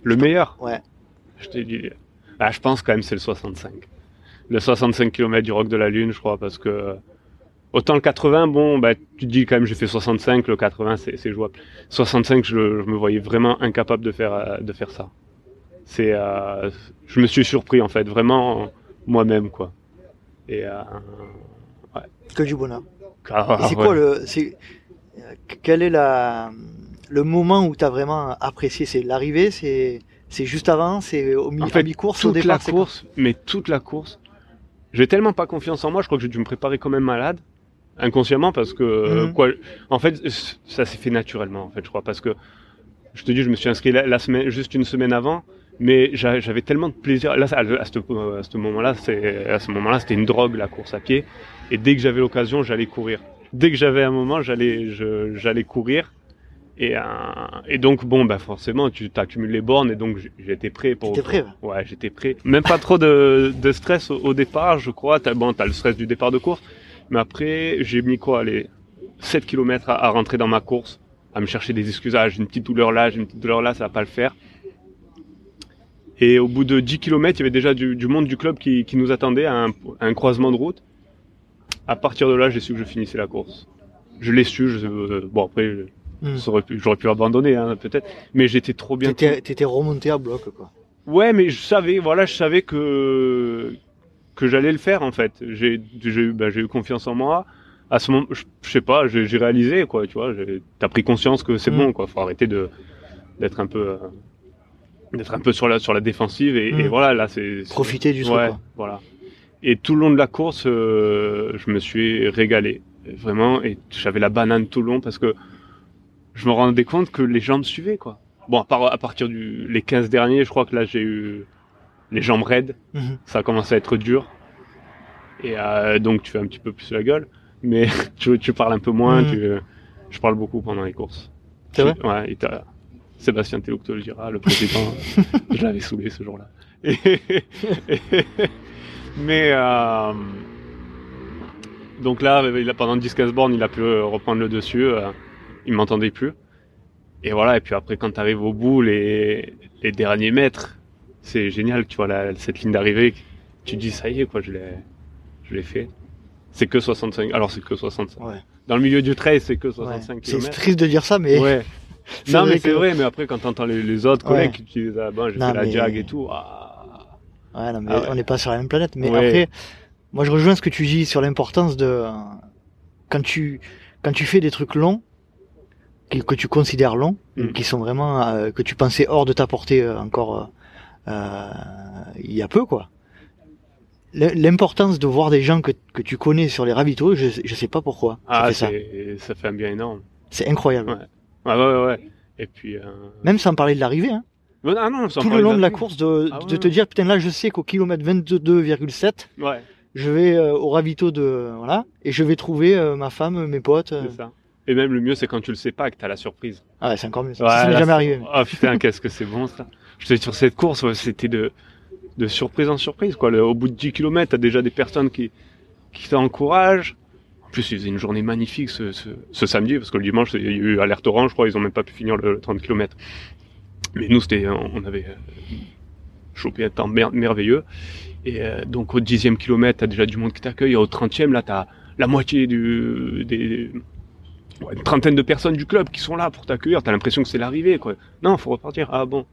Le meilleur, ouais. je t'ai dit. Ah, je pense quand même c'est le 65. Le 65 km du Roc de la Lune, je crois, parce que. Autant le 80, bon, bah, tu te dis quand même j'ai fait 65, le 80 c'est c'est jouable. 65, je, je me voyais vraiment incapable de faire, euh, de faire ça. C'est, euh, je me suis surpris en fait, vraiment moi-même quoi. Et euh, Que du bonheur. ah, c'est ouais. quoi le, c'est, quel est la, le moment où t'as vraiment apprécié? C'est l'arrivée, c'est, c'est juste avant, c'est au mi, En fait, mi-course, au départ. la course, mais toute la course, j'ai tellement pas confiance en moi, je crois que j'ai dû me préparer quand même malade, inconsciemment, parce que, euh, Mhm. quoi, en fait, ça s'est fait naturellement, en fait, je crois, parce que, je te dis, je me suis inscrit la, la semaine, juste une semaine avant, mais j'a- j'avais tellement de plaisir. Là, à, ce, à ce moment-là, c'est, à ce moment-là, c'était une drogue, la course à pied, et dès que j'avais l'occasion, j'allais courir. Dès que j'avais un moment, j'allais, courir. Et, euh, et donc, bon, bah forcément, tu t'accumules les bornes, et donc j'étais prêt pour. T'étais prêt, ouais. Ouais, j'étais prêt. Même pas trop de, de stress au, au départ, je crois. T'as, bon, t'as le stress du départ de course. Mais après, j'ai mis quoi, les 7 km à, à rentrer dans ma course, à me chercher des excuses. Ah, j'ai une petite douleur là, j'ai une petite douleur là, ça va pas le faire. Et au bout de 10 km, il y avait déjà du, du monde du club qui, qui nous attendait à un, à un croisement de route. À partir de là, j'ai su que je finissais la course. Je l'ai su. Je, euh, bon après, Hmm. j'aurais pu, abandonner hein, peut-être, mais j'étais trop bien. T'étais remonté à bloc, quoi. Ouais, mais je savais, voilà, je savais que que j'allais le faire en fait. J'ai eu, ben, j'ai eu confiance en moi. À ce moment, je, je sais pas, j'ai réalisé quoi, tu vois. T'as pris conscience que c'est Mm. bon quoi. Faut arrêter de d'être un peu euh, d'être un peu sur la sur la défensive et, Mm. et voilà là c'est c'est- Profiter du truc, ouais, quoi. voilà. Et tout le long de la course, euh, je me suis régalé vraiment et j'avais la banane tout le long parce que je me rendais compte que les gens me suivaient quoi. Bon, à, part, à partir du les 15 derniers, je crois que là j'ai eu les jambes raides, Mhm. ça a commencé à être dur. Et euh, donc tu fais un petit peu plus la gueule, mais tu, tu parles un peu moins, Mhm. tu, je parle beaucoup pendant les courses. C'est vrai Ouais, et Sébastien Tellouk te le dira, le président, je l'avais saoulé ce jour-là. Et- mais euh, donc là, pendant 10-15 bornes, il a pu reprendre le dessus, euh, il m'entendait plus. Et voilà, et puis après, quand tu arrives au bout, les, les derniers mètres, c'est génial, tu vois, la- cette ligne d'arrivée, tu dis, ça y est, quoi, je l'ai, je l'ai fait. C'est que 65, alors c'est que 65. Ouais. Dans le milieu du trail, c'est que Ouais. 65 C'est km. triste de dire ça, mais Ouais. c'est Non, mais c'est que- vrai, mais après, quand t'entends les, les autres Ouais. collègues qui disent, ah ben, j'ai fait la jag et tout, ah. Ouais, non, mais Ah ouais. on n'est pas sur la même planète. Mais Ouais. après, moi, je rejoins ce que tu dis sur l'importance de quand tu quand tu fais des trucs longs que, que tu considères longs, Mm. qui sont vraiment euh, que tu pensais hors de ta portée euh, encore euh, euh, il y a peu, quoi. L'importance de voir des gens que, que tu connais sur les ravitaux, je, je sais pas pourquoi. ça Ah, fait ça. c'est, ça fait un bien énorme. C'est incroyable. Ouais. Ouais, ouais. Et puis, euh... Même sans parler de l'arrivée, hein. Ah non, tout le long de la course, de, Ah ouais, te ouais. dire, putain, là, je sais qu'au kilomètre 22,7, Ouais, je vais euh, au ravito de voilà et je vais trouver euh, ma femme, mes potes. euh. ça. Et même le mieux, c'est quand tu le sais pas, que t'as la surprise. Ah ouais, c'est encore mieux. Ça, ça n'est là, jamais arrivé. Ah putain, qu'est-ce que c'est bon ça. Je te sur cette course, c'était de, de surprise en surprise. Quoi. Le- au bout de 10 km, t'as déjà des personnes qui, qui t'encouragent. En plus, il faisait une journée magnifique ce, ce, ce samedi, parce que le dimanche, il y a eu alerte orange, je crois, ils ont même pas pu finir le, le 30 km. Mais nous, c'était, on avait euh, chopé un temps mer- merveilleux. Et euh, donc au dixième kilomètre, t'as déjà du monde qui t'accueille. Au trentième, là, t'as la moitié du, des, ouais, une trentaine de personnes du club qui sont là pour t'accueillir. T'as l'impression que c'est l'arrivée, quoi. Non, faut repartir. Ah bon.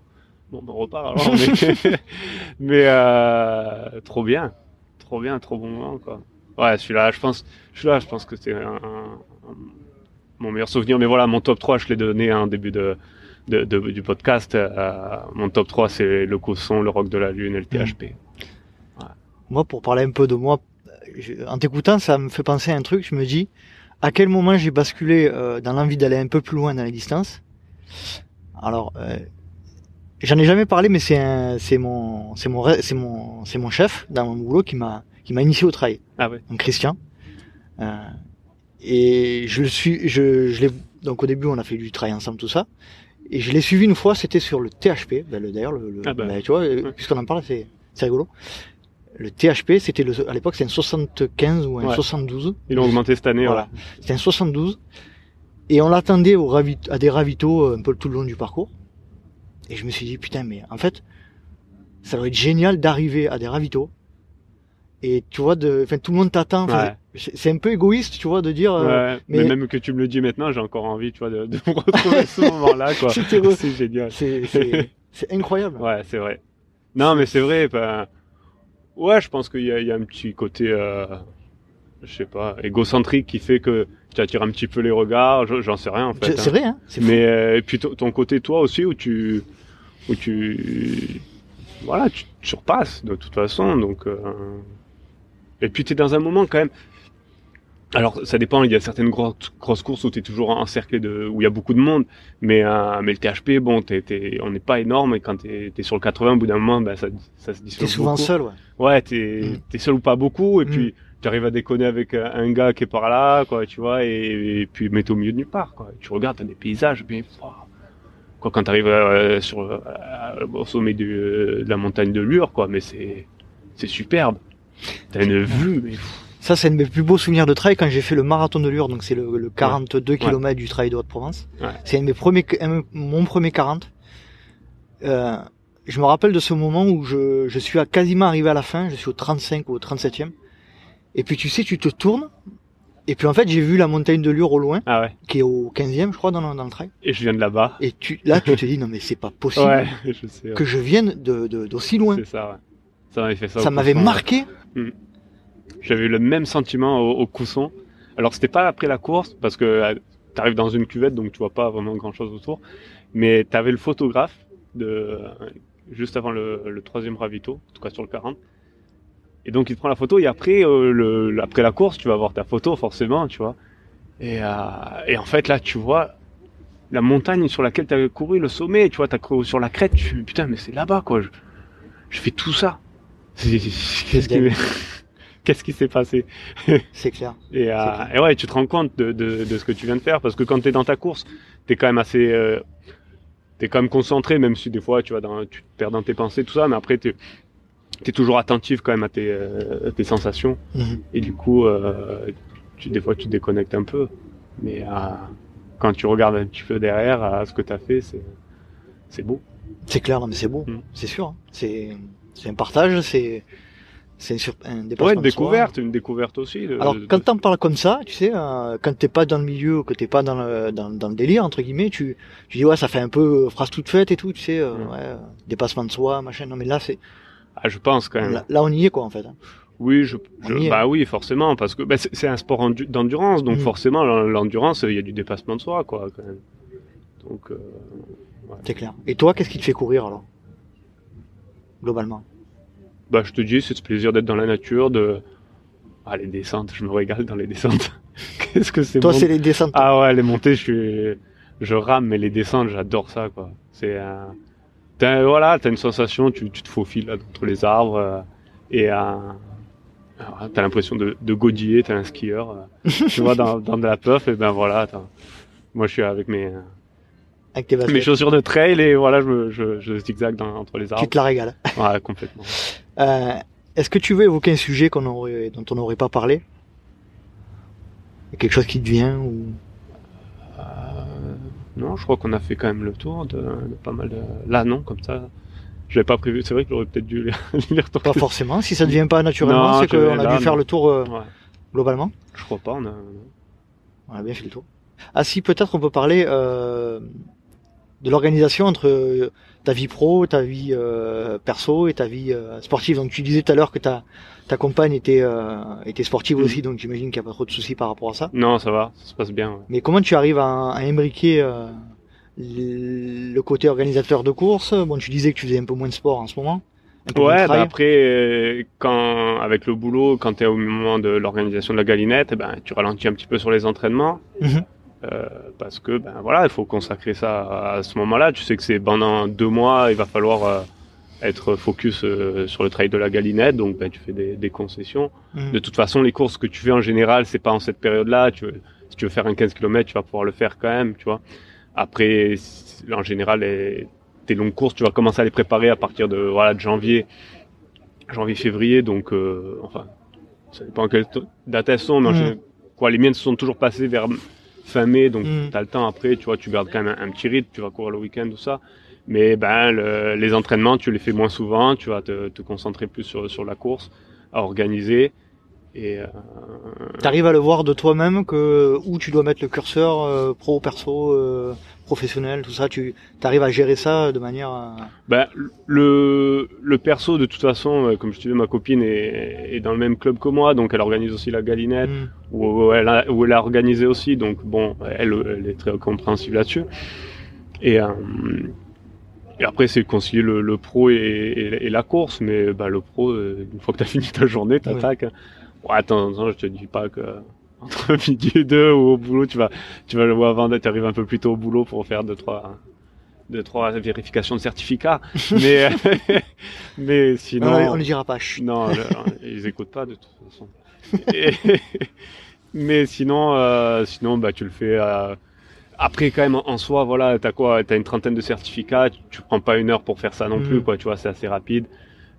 Bon, ben, on repart alors. Mais, mais euh, trop bien. Trop bien, trop bon moment, quoi. Ouais, celui-là, je pense, celui-là, je pense que c'est un, un- mon meilleur souvenir. Mais voilà, mon top 3, je l'ai donné en début de, de, de- du podcast. Euh, mon top 3, c'est le Cosson, le Rock de la Lune et le THP. Moi, pour parler un peu de moi, je- en t'écoutant, ça me fait penser à un truc. Je me dis, à quel moment j'ai basculé euh, dans l'envie d'aller un peu plus loin dans les distances? Alors, euh, j'en ai jamais parlé, mais c'est c'est mon, c'est mon, c'est mon, c'est mon chef dans mon boulot qui m'a, qui m'a initié au trail. Ah ouais. donc Christian. Euh, et je le suis, je, je l'ai, donc au début on a fait du trail ensemble tout ça, et je l'ai suivi une fois, c'était sur le THP, ben, le- d'ailleurs le, le- Ah ben. ben, tu vois, euh, Ouais. puisqu'on en parle, c'est, c'est rigolo. Le THP, c'était le, à l'époque c'était un 75 ou un Ouais. 72, Ils l'ont augmenté cette année, voilà, c'était un 72, et on l'attendait au ravit, à des ravitaux euh, un peu tout le long du parcours, et je me suis dit putain mais en fait, ça doit être génial d'arriver à des ravitaux. Et tu vois, de, enfin, tout le monde t'attend. Ouais. c'est un peu égoïste, tu vois, de dire. euh, Ouais, mais... mais- même que tu me le dis maintenant, j'ai encore envie, tu vois, de, de me retrouver à ce moment-là, quoi. C'était re- C'est génial. c'est incroyable. Ouais, c'est vrai. Non, mais c'est vrai. Ben... Ouais, je pense qu'il y, a- il y a un petit côté, euh, je sais pas, égocentrique qui fait que tu attires un petit peu les regards. je- J'en sais rien en fait. C'est hein. vrai, hein. Mais euh, et puis ton, côté toi aussi où tu, où tu, voilà, tu surpasses de toute façon. Donc, euh... et puis tu es dans un moment quand même. Alors ça dépend. Il y a certaines grosses, grosses courses où tu es toujours encerclé de, où il y a beaucoup de monde. Mais euh, mais le THP, bon, on n'est pas énorme. Et quand t'es es sur le 80, au bout d'un moment, ben, ça, ça se dissout T'es souvent beaucoup. seul, ouais. Ouais, t'es Mm. t'es seul ou pas beaucoup, et Mm. puis tu arrives à déconner avec euh, un gars qui est par là, quoi, tu vois, et, et puis mais au milieu de nulle part, quoi. Tu regardes, t'as des paysages, mais quoi, quand t'arrives euh, sur euh, au sommet du, euh, de la montagne de Lure, quoi, mais c'est c'est superbe. T'as une vue, mais Ça, c'est un de mes plus beaux souvenirs de trail quand j'ai fait le marathon de Lure, donc c'est le, le 42 km du trail de Haute-Provence. Ouais. C'est un de mes premiers, un- mon premier 40. Euh, je me rappelle de ce moment où je, je suis à quasiment arrivé à la fin, je suis au 35 ou au 37e. Et puis tu sais, tu te tournes. Et puis en fait, j'ai vu la montagne de Lure au loin, Ah ouais. qui est au 15e, je crois, dans le, dans le trail. Et je viens de là-bas. Et tu, là, tu te dis, non mais c'est pas possible je sais. que je vienne de, de- d'aussi loin. C'est ça, ouais. Ça m'avait fait ça. Ça au m'avait Cousson, marqué. J'avais le même sentiment au, au Cousson. Alors c'était pas après la course parce que euh, t'arrives dans une cuvette donc tu vois pas vraiment grand chose autour. Mais t'avais le photographe de euh, juste avant le, troisième ravito, en tout cas sur le 40. Et donc il te prend la photo et après euh, le, après la course tu vas voir ta photo forcément tu vois. Et, en fait là tu vois la montagne sur laquelle t'avais couru, le sommet, tu vois, t'as couru sur la crête, tu putain mais c'est là-bas quoi. Je fais tout ça. Qu'est-ce qui, dingue. qu'est-ce qui s'est passé C'est clair. et, euh, clair. et ouais, tu te rends compte de, de, de ce que tu viens de faire parce que quand tu es dans ta course, tu es quand même assez. Euh, es quand même concentré, même si des fois tu, vas dans, tu te perds dans tes pensées, tout ça, mais après tu es, toujours attentif quand même à tes, euh, tes sensations. Mhm. Et du coup, euh, tu, des fois tu te déconnectes un peu. Mais quand tu regardes un petit peu derrière à ce que tu as fait, c'est beau. C'est clair, non mais c'est beau. Mm. C'est sûr. hein. C'est, c'est un partage, c'est, c'est un, dépassement Ouais, une découverte, une découverte aussi. de- Alors de- quand t'en parles comme ça, tu sais, euh, quand t'es pas dans le milieu, que t'es pas dans le, dans, dans le délire entre guillemets, tu, tu dis ouais ça fait un peu phrase toute faite et tout, tu sais, euh, Mm. ouais, euh, dépassement de soi, machin. Non mais là c'est, Ah, je pense quand même. là, là, on y est quoi en fait. hein. Oui, je, je- bah oui, forcément, parce que bah, c'est un sport endu- d'endurance, donc Mm. forcément l'en- l'endurance, il y a du dépassement de soi, quoi, quand même. Donc, euh, C'est clair. Et toi, qu'est-ce qui te fait courir alors? Globalement. bah, je te dis, c'est ce plaisir d'être dans la nature, de, ah, les descentes, je me régale dans les descentes. Qu'est-ce que c'est Toi, c'est les descentes. Ah ouais, les montées, je suis, je rame, mais les descentes, j'adore ça, quoi. C'est, euh, t'as, voilà, t'as une sensation, tu, tu te faufiles là, entre les arbres, euh, et euh, alors, t'as l'impression de, de godiller, t'es un skieur, euh, tu vois, dans, dans de la puff, et ben voilà, attends. Moi, je suis avec mes, avec tes baskets. mes chaussures de trail, et voilà, je, je, je zigzag dans, entre les Tu arbres. te la régales. Ouais, complètement. Euh, Est-ce que tu veux évoquer un sujet qu'on aurait, dont on n'aurait pas parlé? Quelque chose qui te vient ou? Euh, non, je crois qu'on a fait quand même le tour de, de pas mal de... Là, non, comme ça, je l'avais pas prévu. C'est vrai que j'aurais peut-être dû les, les retourner. pas forcément Si ça ne vient pas naturellement, c'est qu'on a dû faire le tour euh, Ouais, globalement. je crois pas, on a... On a bien fait le tour. Ah si, peut-être on peut parler euh, de l'organisation entre euh, ta vie pro, ta vie euh, perso et ta vie euh, sportive. Donc tu disais tout à l'heure que ta ta compagne était euh, était sportive Mhm. aussi, donc j'imagine qu'il n'y a pas trop de soucis par rapport à ça. Non, ça va, ça se passe bien. ouais. Mais comment tu arrives à, à imbriquer euh, le côté organisateur de course? Bon, tu disais que tu faisais un peu moins de sport en ce moment. Ouais, bah après, euh, quand avec le boulot, quand t'es au moment de l'organisation de la galinette, eh ben tu ralentis un petit peu sur les entraînements. Mhm. Euh, parce que ben voilà, il faut consacrer ça à ce moment-là. Tu sais que c'est pendant deux mois, il va falloir euh, être focus euh, sur le trail de la galinette, donc ben, tu fais des, des concessions. Mhm. De toute façon, les courses que tu fais en général, c'est pas en cette période-là. Tu veux- si tu veux faire un 15 km, tu vas pouvoir le faire quand même, tu vois. Après, en général, les, tes longues courses, tu vas commencer à les préparer à partir de voilà de janvier, janvier, février. Donc, enfin, ça dépend quelle to- date elles sont, mais en général, quoi, les miennes se sont toujours passées vers fin mai, donc Mhm. tu as le temps après, tu vois, tu gardes quand même un, un petit rythme, tu vas courir le week-end, tout ça. Mais ben, le- les entraînements, tu les fais moins souvent, tu vas te, te concentrer plus sur, sur la course, à organiser. Et euh, T'arrives à le voir de toi-même que où tu dois mettre le curseur euh, pro, perso, euh, professionnel, tout ça. Tu arrives à gérer ça de manière. à- ben, le, le perso, de toute façon, euh, comme je te dis, ma copine est, est dans le même club que moi, donc elle organise aussi la galinette, Mhm. où, où elle a, où elle a organisé aussi, donc bon, elle, elle est très compréhensive là-dessus. Et, euh, et après, c'est concilier le, le pro et, et- et la course, mais bah, le pro, euh, une fois que tu as fini ta journée, t'attaques. Ouais, attends, attends, je te dis pas que entre midi et deux ou au boulot, tu vas, tu vas le voir avant d'être arrivé un peu plus tôt au boulot pour faire deux, trois, deux, trois vérifications de certificats. mais, mais sinon. Non, on ne dira pas. chut. Non, le- ils écoutent pas de toute façon. Et- mais sinon, euh, sinon, bah, tu le fais. euh, Après, quand même, en soi, voilà, t'as quoi T'as une trentaine de certificats. Tu, tu prends pas une heure pour faire ça non Mhm. plus, quoi. Tu vois, c'est assez rapide.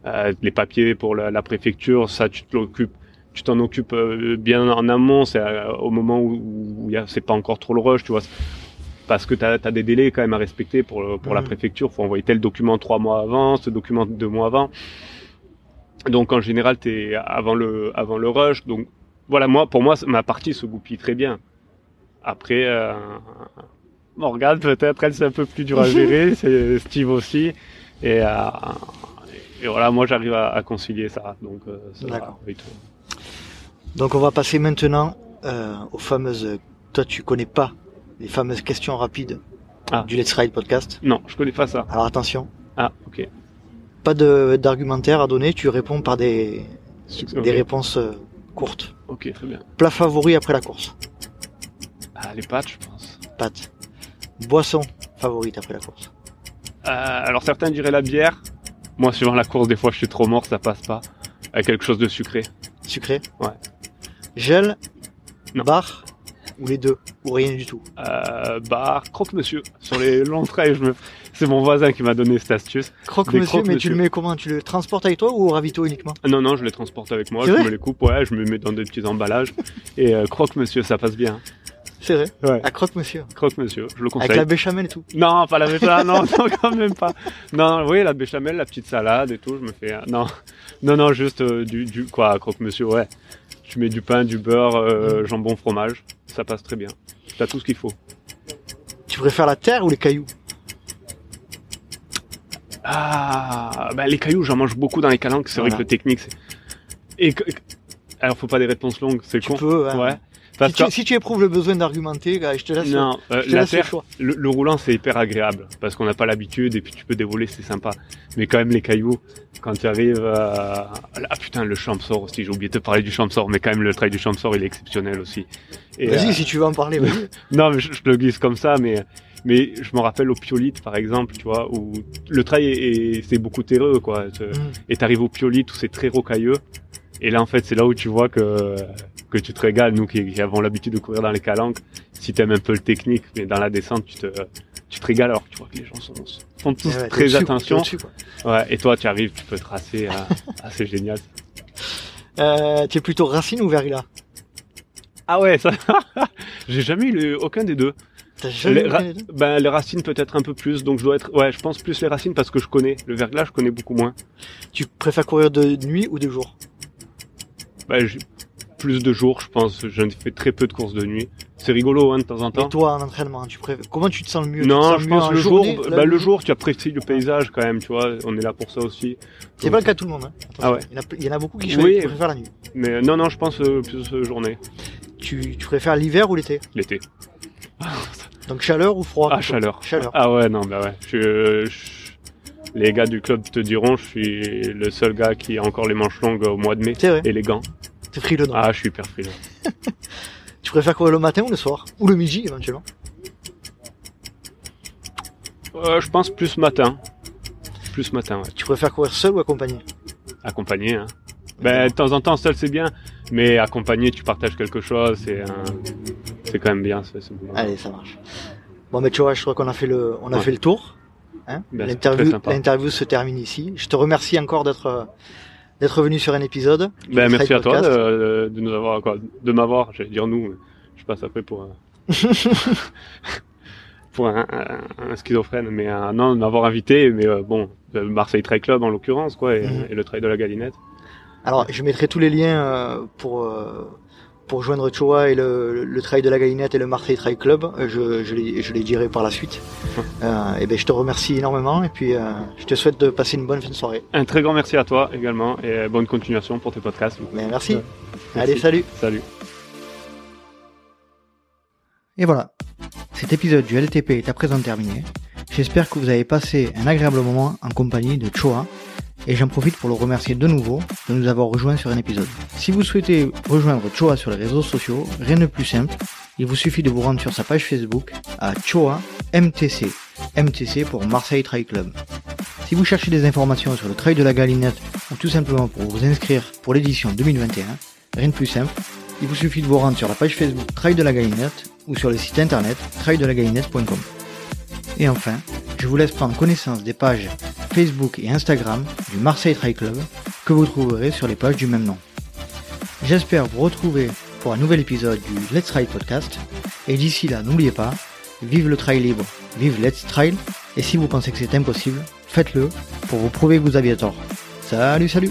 Euh, les papiers pour la, la préfecture, ça, tu te l'occupes. Tu t'en occupes euh, bien en amont. C'est euh, au moment où, où c'est pas encore trop le rush, tu vois. Parce que tu as, des délais quand même à respecter pour, le- pour la Mhm. préfecture. faut envoyer tel document trois mois avant, ce document deux mois avant. Donc en général, t'es avant le, avant le rush. Donc voilà, moi, pour moi, ma partie se goupille très bien. Après, euh, Morgane, peut-être, elle, c'est un peu plus dur à gérer. c'est Steve aussi. Et, euh, et voilà, moi, j'arrive à, à concilier ça. Donc, euh, ça va. Donc on va passer maintenant euh, aux fameuses. Toi, tu connais pas les fameuses questions rapides Ah. du Let's Ride podcast? Non, je connais pas ça. Alors attention, Ah, ok. pas de- d'argumentaire à donner. Tu réponds par des, réponses euh, courtes. Ok, très bien. Plat favori après la course? Ah, les pâtes, je pense. Pâte. Boisson favorite après la course? Euh, alors certains diraient la bière. Moi, suivant la course, des fois, je suis trop mort, ça passe pas. Avec quelque chose de sucré. Sucré. Ouais. Gel. Non. Bar. Ou les deux. Ou rien du tout. Euh, bar, croque-monsieur. Sur les longs trails, me... c'est mon voisin qui m'a donné cette astuce. Croque Des monsieur, mais tu croque-monsieur. le mets comment? Tu le transportes avec toi ou au ravito uniquement? Non, non, je les transporte avec moi, je me les coupe, ouais, je me mets dans des petits emballages. Et euh, croque-monsieur, ça passe bien. C'est vrai. Ouais. À croque monsieur. Croque-monsieur, je le Avec conseille. la béchamel et tout. Non, pas la béchamel, non, non, quand même pas. Non, oui, la béchamel, la petite salade et tout, je me fais... Non, non, non, juste euh, du, du... Quoi, croque-monsieur, ouais. Tu mets du pain, du beurre, euh, jambon, fromage, ça passe très bien. T'as tout ce qu'il faut. Tu préfères la terre ou les cailloux? Ah, bah les cailloux, j'en mange beaucoup dans les calanques. C'est vrai Voilà. que le technique, c'est. Et alors, faut pas des réponses longues, c'est con. peux. hein. Ouais. Si, tu, si tu éprouves le besoin d'argumenter, je te laisse. non, euh, je te la laisse le terre, choix. le, le roulant, c'est hyper agréable parce qu'on n'a pas l'habitude et puis tu peux dévoler, c'est sympa. Mais quand même, les cailloux, quand tu arrives, à... ah putain, le Champsor aussi. J'ai oublié de te parler du Champsor, mais quand même, le trail du Champsor, il est exceptionnel aussi. Vas-y, euh, si tu veux en parler, vas-y. Non, mais je, je le glisse comme ça, mais mais je me rappelle au Piolite, par exemple, tu vois, où le trail est, est- c'est beaucoup terreux, quoi. Mm. et t'arrives au Piolite où c'est très rocailleux. Et là, en fait, c'est là où tu vois que que tu te régales, nous qui, qui avons l'habitude de courir dans les calanques. Si t'aimes un peu le technique, mais dans la descente, tu te tu te régales alors que tu vois que les gens sont, font tous ouais, très attention. Ouais, et toi, tu arrives, tu peux tracer. ah, ah, c'est génial. Euh, tu es plutôt Racine ou Verglas Ah ouais, ça. J'ai jamais eu le- aucun des deux. T'as jamais Les, eu ra- aucun des deux? ben, les racines peut-être un peu plus, donc je dois être, ouais, je pense plus les racines parce que je connais. Le verglas, je connais beaucoup moins. Tu préfères courir de nuit ou de jour? Ben, plus de jours, je pense. Je fais très peu de courses de nuit. C'est rigolo, hein, de temps en Et temps. toi, en entraînement, tu préfères... comment tu te sens le mieux? Non, je pense en le jour, journée, ben, le jour, tu apprécies le paysage quand même, tu vois. On est là pour ça aussi. C'est pas le cas de tout le monde. Hein. Attention. Ah ouais. Il, y en a, il y en a beaucoup qui, Oui. préfèrent la nuit. Mais euh, non, non, je pense euh, plus euh, journée, Tu, tu préfères l'hiver ou l'été? L'été. Donc chaleur ou froid? Ah, chaleur. Chaleur. Ah ouais, non, bah ouais. Je, je- les gars du club te diront, je suis le seul gars qui a encore les manches longues au mois de mai C'est vrai, et les gants. T'es frileux. donc. Ah, je suis hyper frileux. Tu préfères courir le matin ou le soir Ou le midi éventuellement Euh, je pense plus matin. Plus matin, ouais. Tu préfères courir seul ou accompagné Accompagné, hein. Ben, de temps en temps, seul c'est bien, mais accompagné, tu partages quelque chose, c'est un... c'est quand même bien, c'est c'est bon. Allez, ça marche. Bon, mais tu vois, je crois qu'on a fait le, on a Ouais. fait le tour. Hein Ben, L'interview, l'interview se termine ici. Je te remercie encore d'être, euh, d'être venu sur un épisode. Ben, Let's merci à toi de, de nous avoir, quoi, de m'avoir, j'allais dire nous, je passe après pour un, pour un, un- un schizophrène, mais euh, non, de m'avoir invité, mais euh, bon, le Marseille Trail Club en l'occurrence, quoi, et, Mhm. et le trail de la Galinette. Alors, je mettrai tous les liens euh, pour euh, pour joindre Choa et le, le trail de la Galinette et le Marseille Trail Club. Euh, Je, je, les, je les dirai par la suite. Euh, et ben, je te remercie énormément et puis euh, je te souhaite de passer une bonne fin de soirée. Un très grand merci à toi également, et bonne continuation pour tes podcasts. Mais merci. Ouais. Allez, Merci. salut. Salut. Et voilà, cet épisode du LTP est à présent terminé. J'espère que vous avez passé un agréable moment en compagnie de Choa et j'en profite pour le remercier de nouveau de nous avoir rejoints sur un épisode. Si vous souhaitez rejoindre Choa sur les réseaux sociaux, rien de plus simple, il vous suffit de vous rendre sur sa page Facebook à Choa MTC, MTC pour Marseille Trail Club. Si vous cherchez des informations sur le trail de la Galinette ou tout simplement pour vous inscrire pour l'édition 2021, rien de plus simple, il vous suffit de vous rendre sur la page Facebook Trail de la Galinette ou sur le site internet traildelagalinette.com. Et enfin, je vous laisse prendre connaissance des pages Facebook et Instagram du Marseille Trail Club que vous trouverez sur les pages du même nom. J'espère vous retrouver pour un nouvel épisode du Let's Trail Podcast. Et d'ici là, n'oubliez pas, vive le trail libre, vive Let's Trail. Et si vous pensez que c'est impossible, faites-le pour vous prouver que vous aviez tort. Salut, salut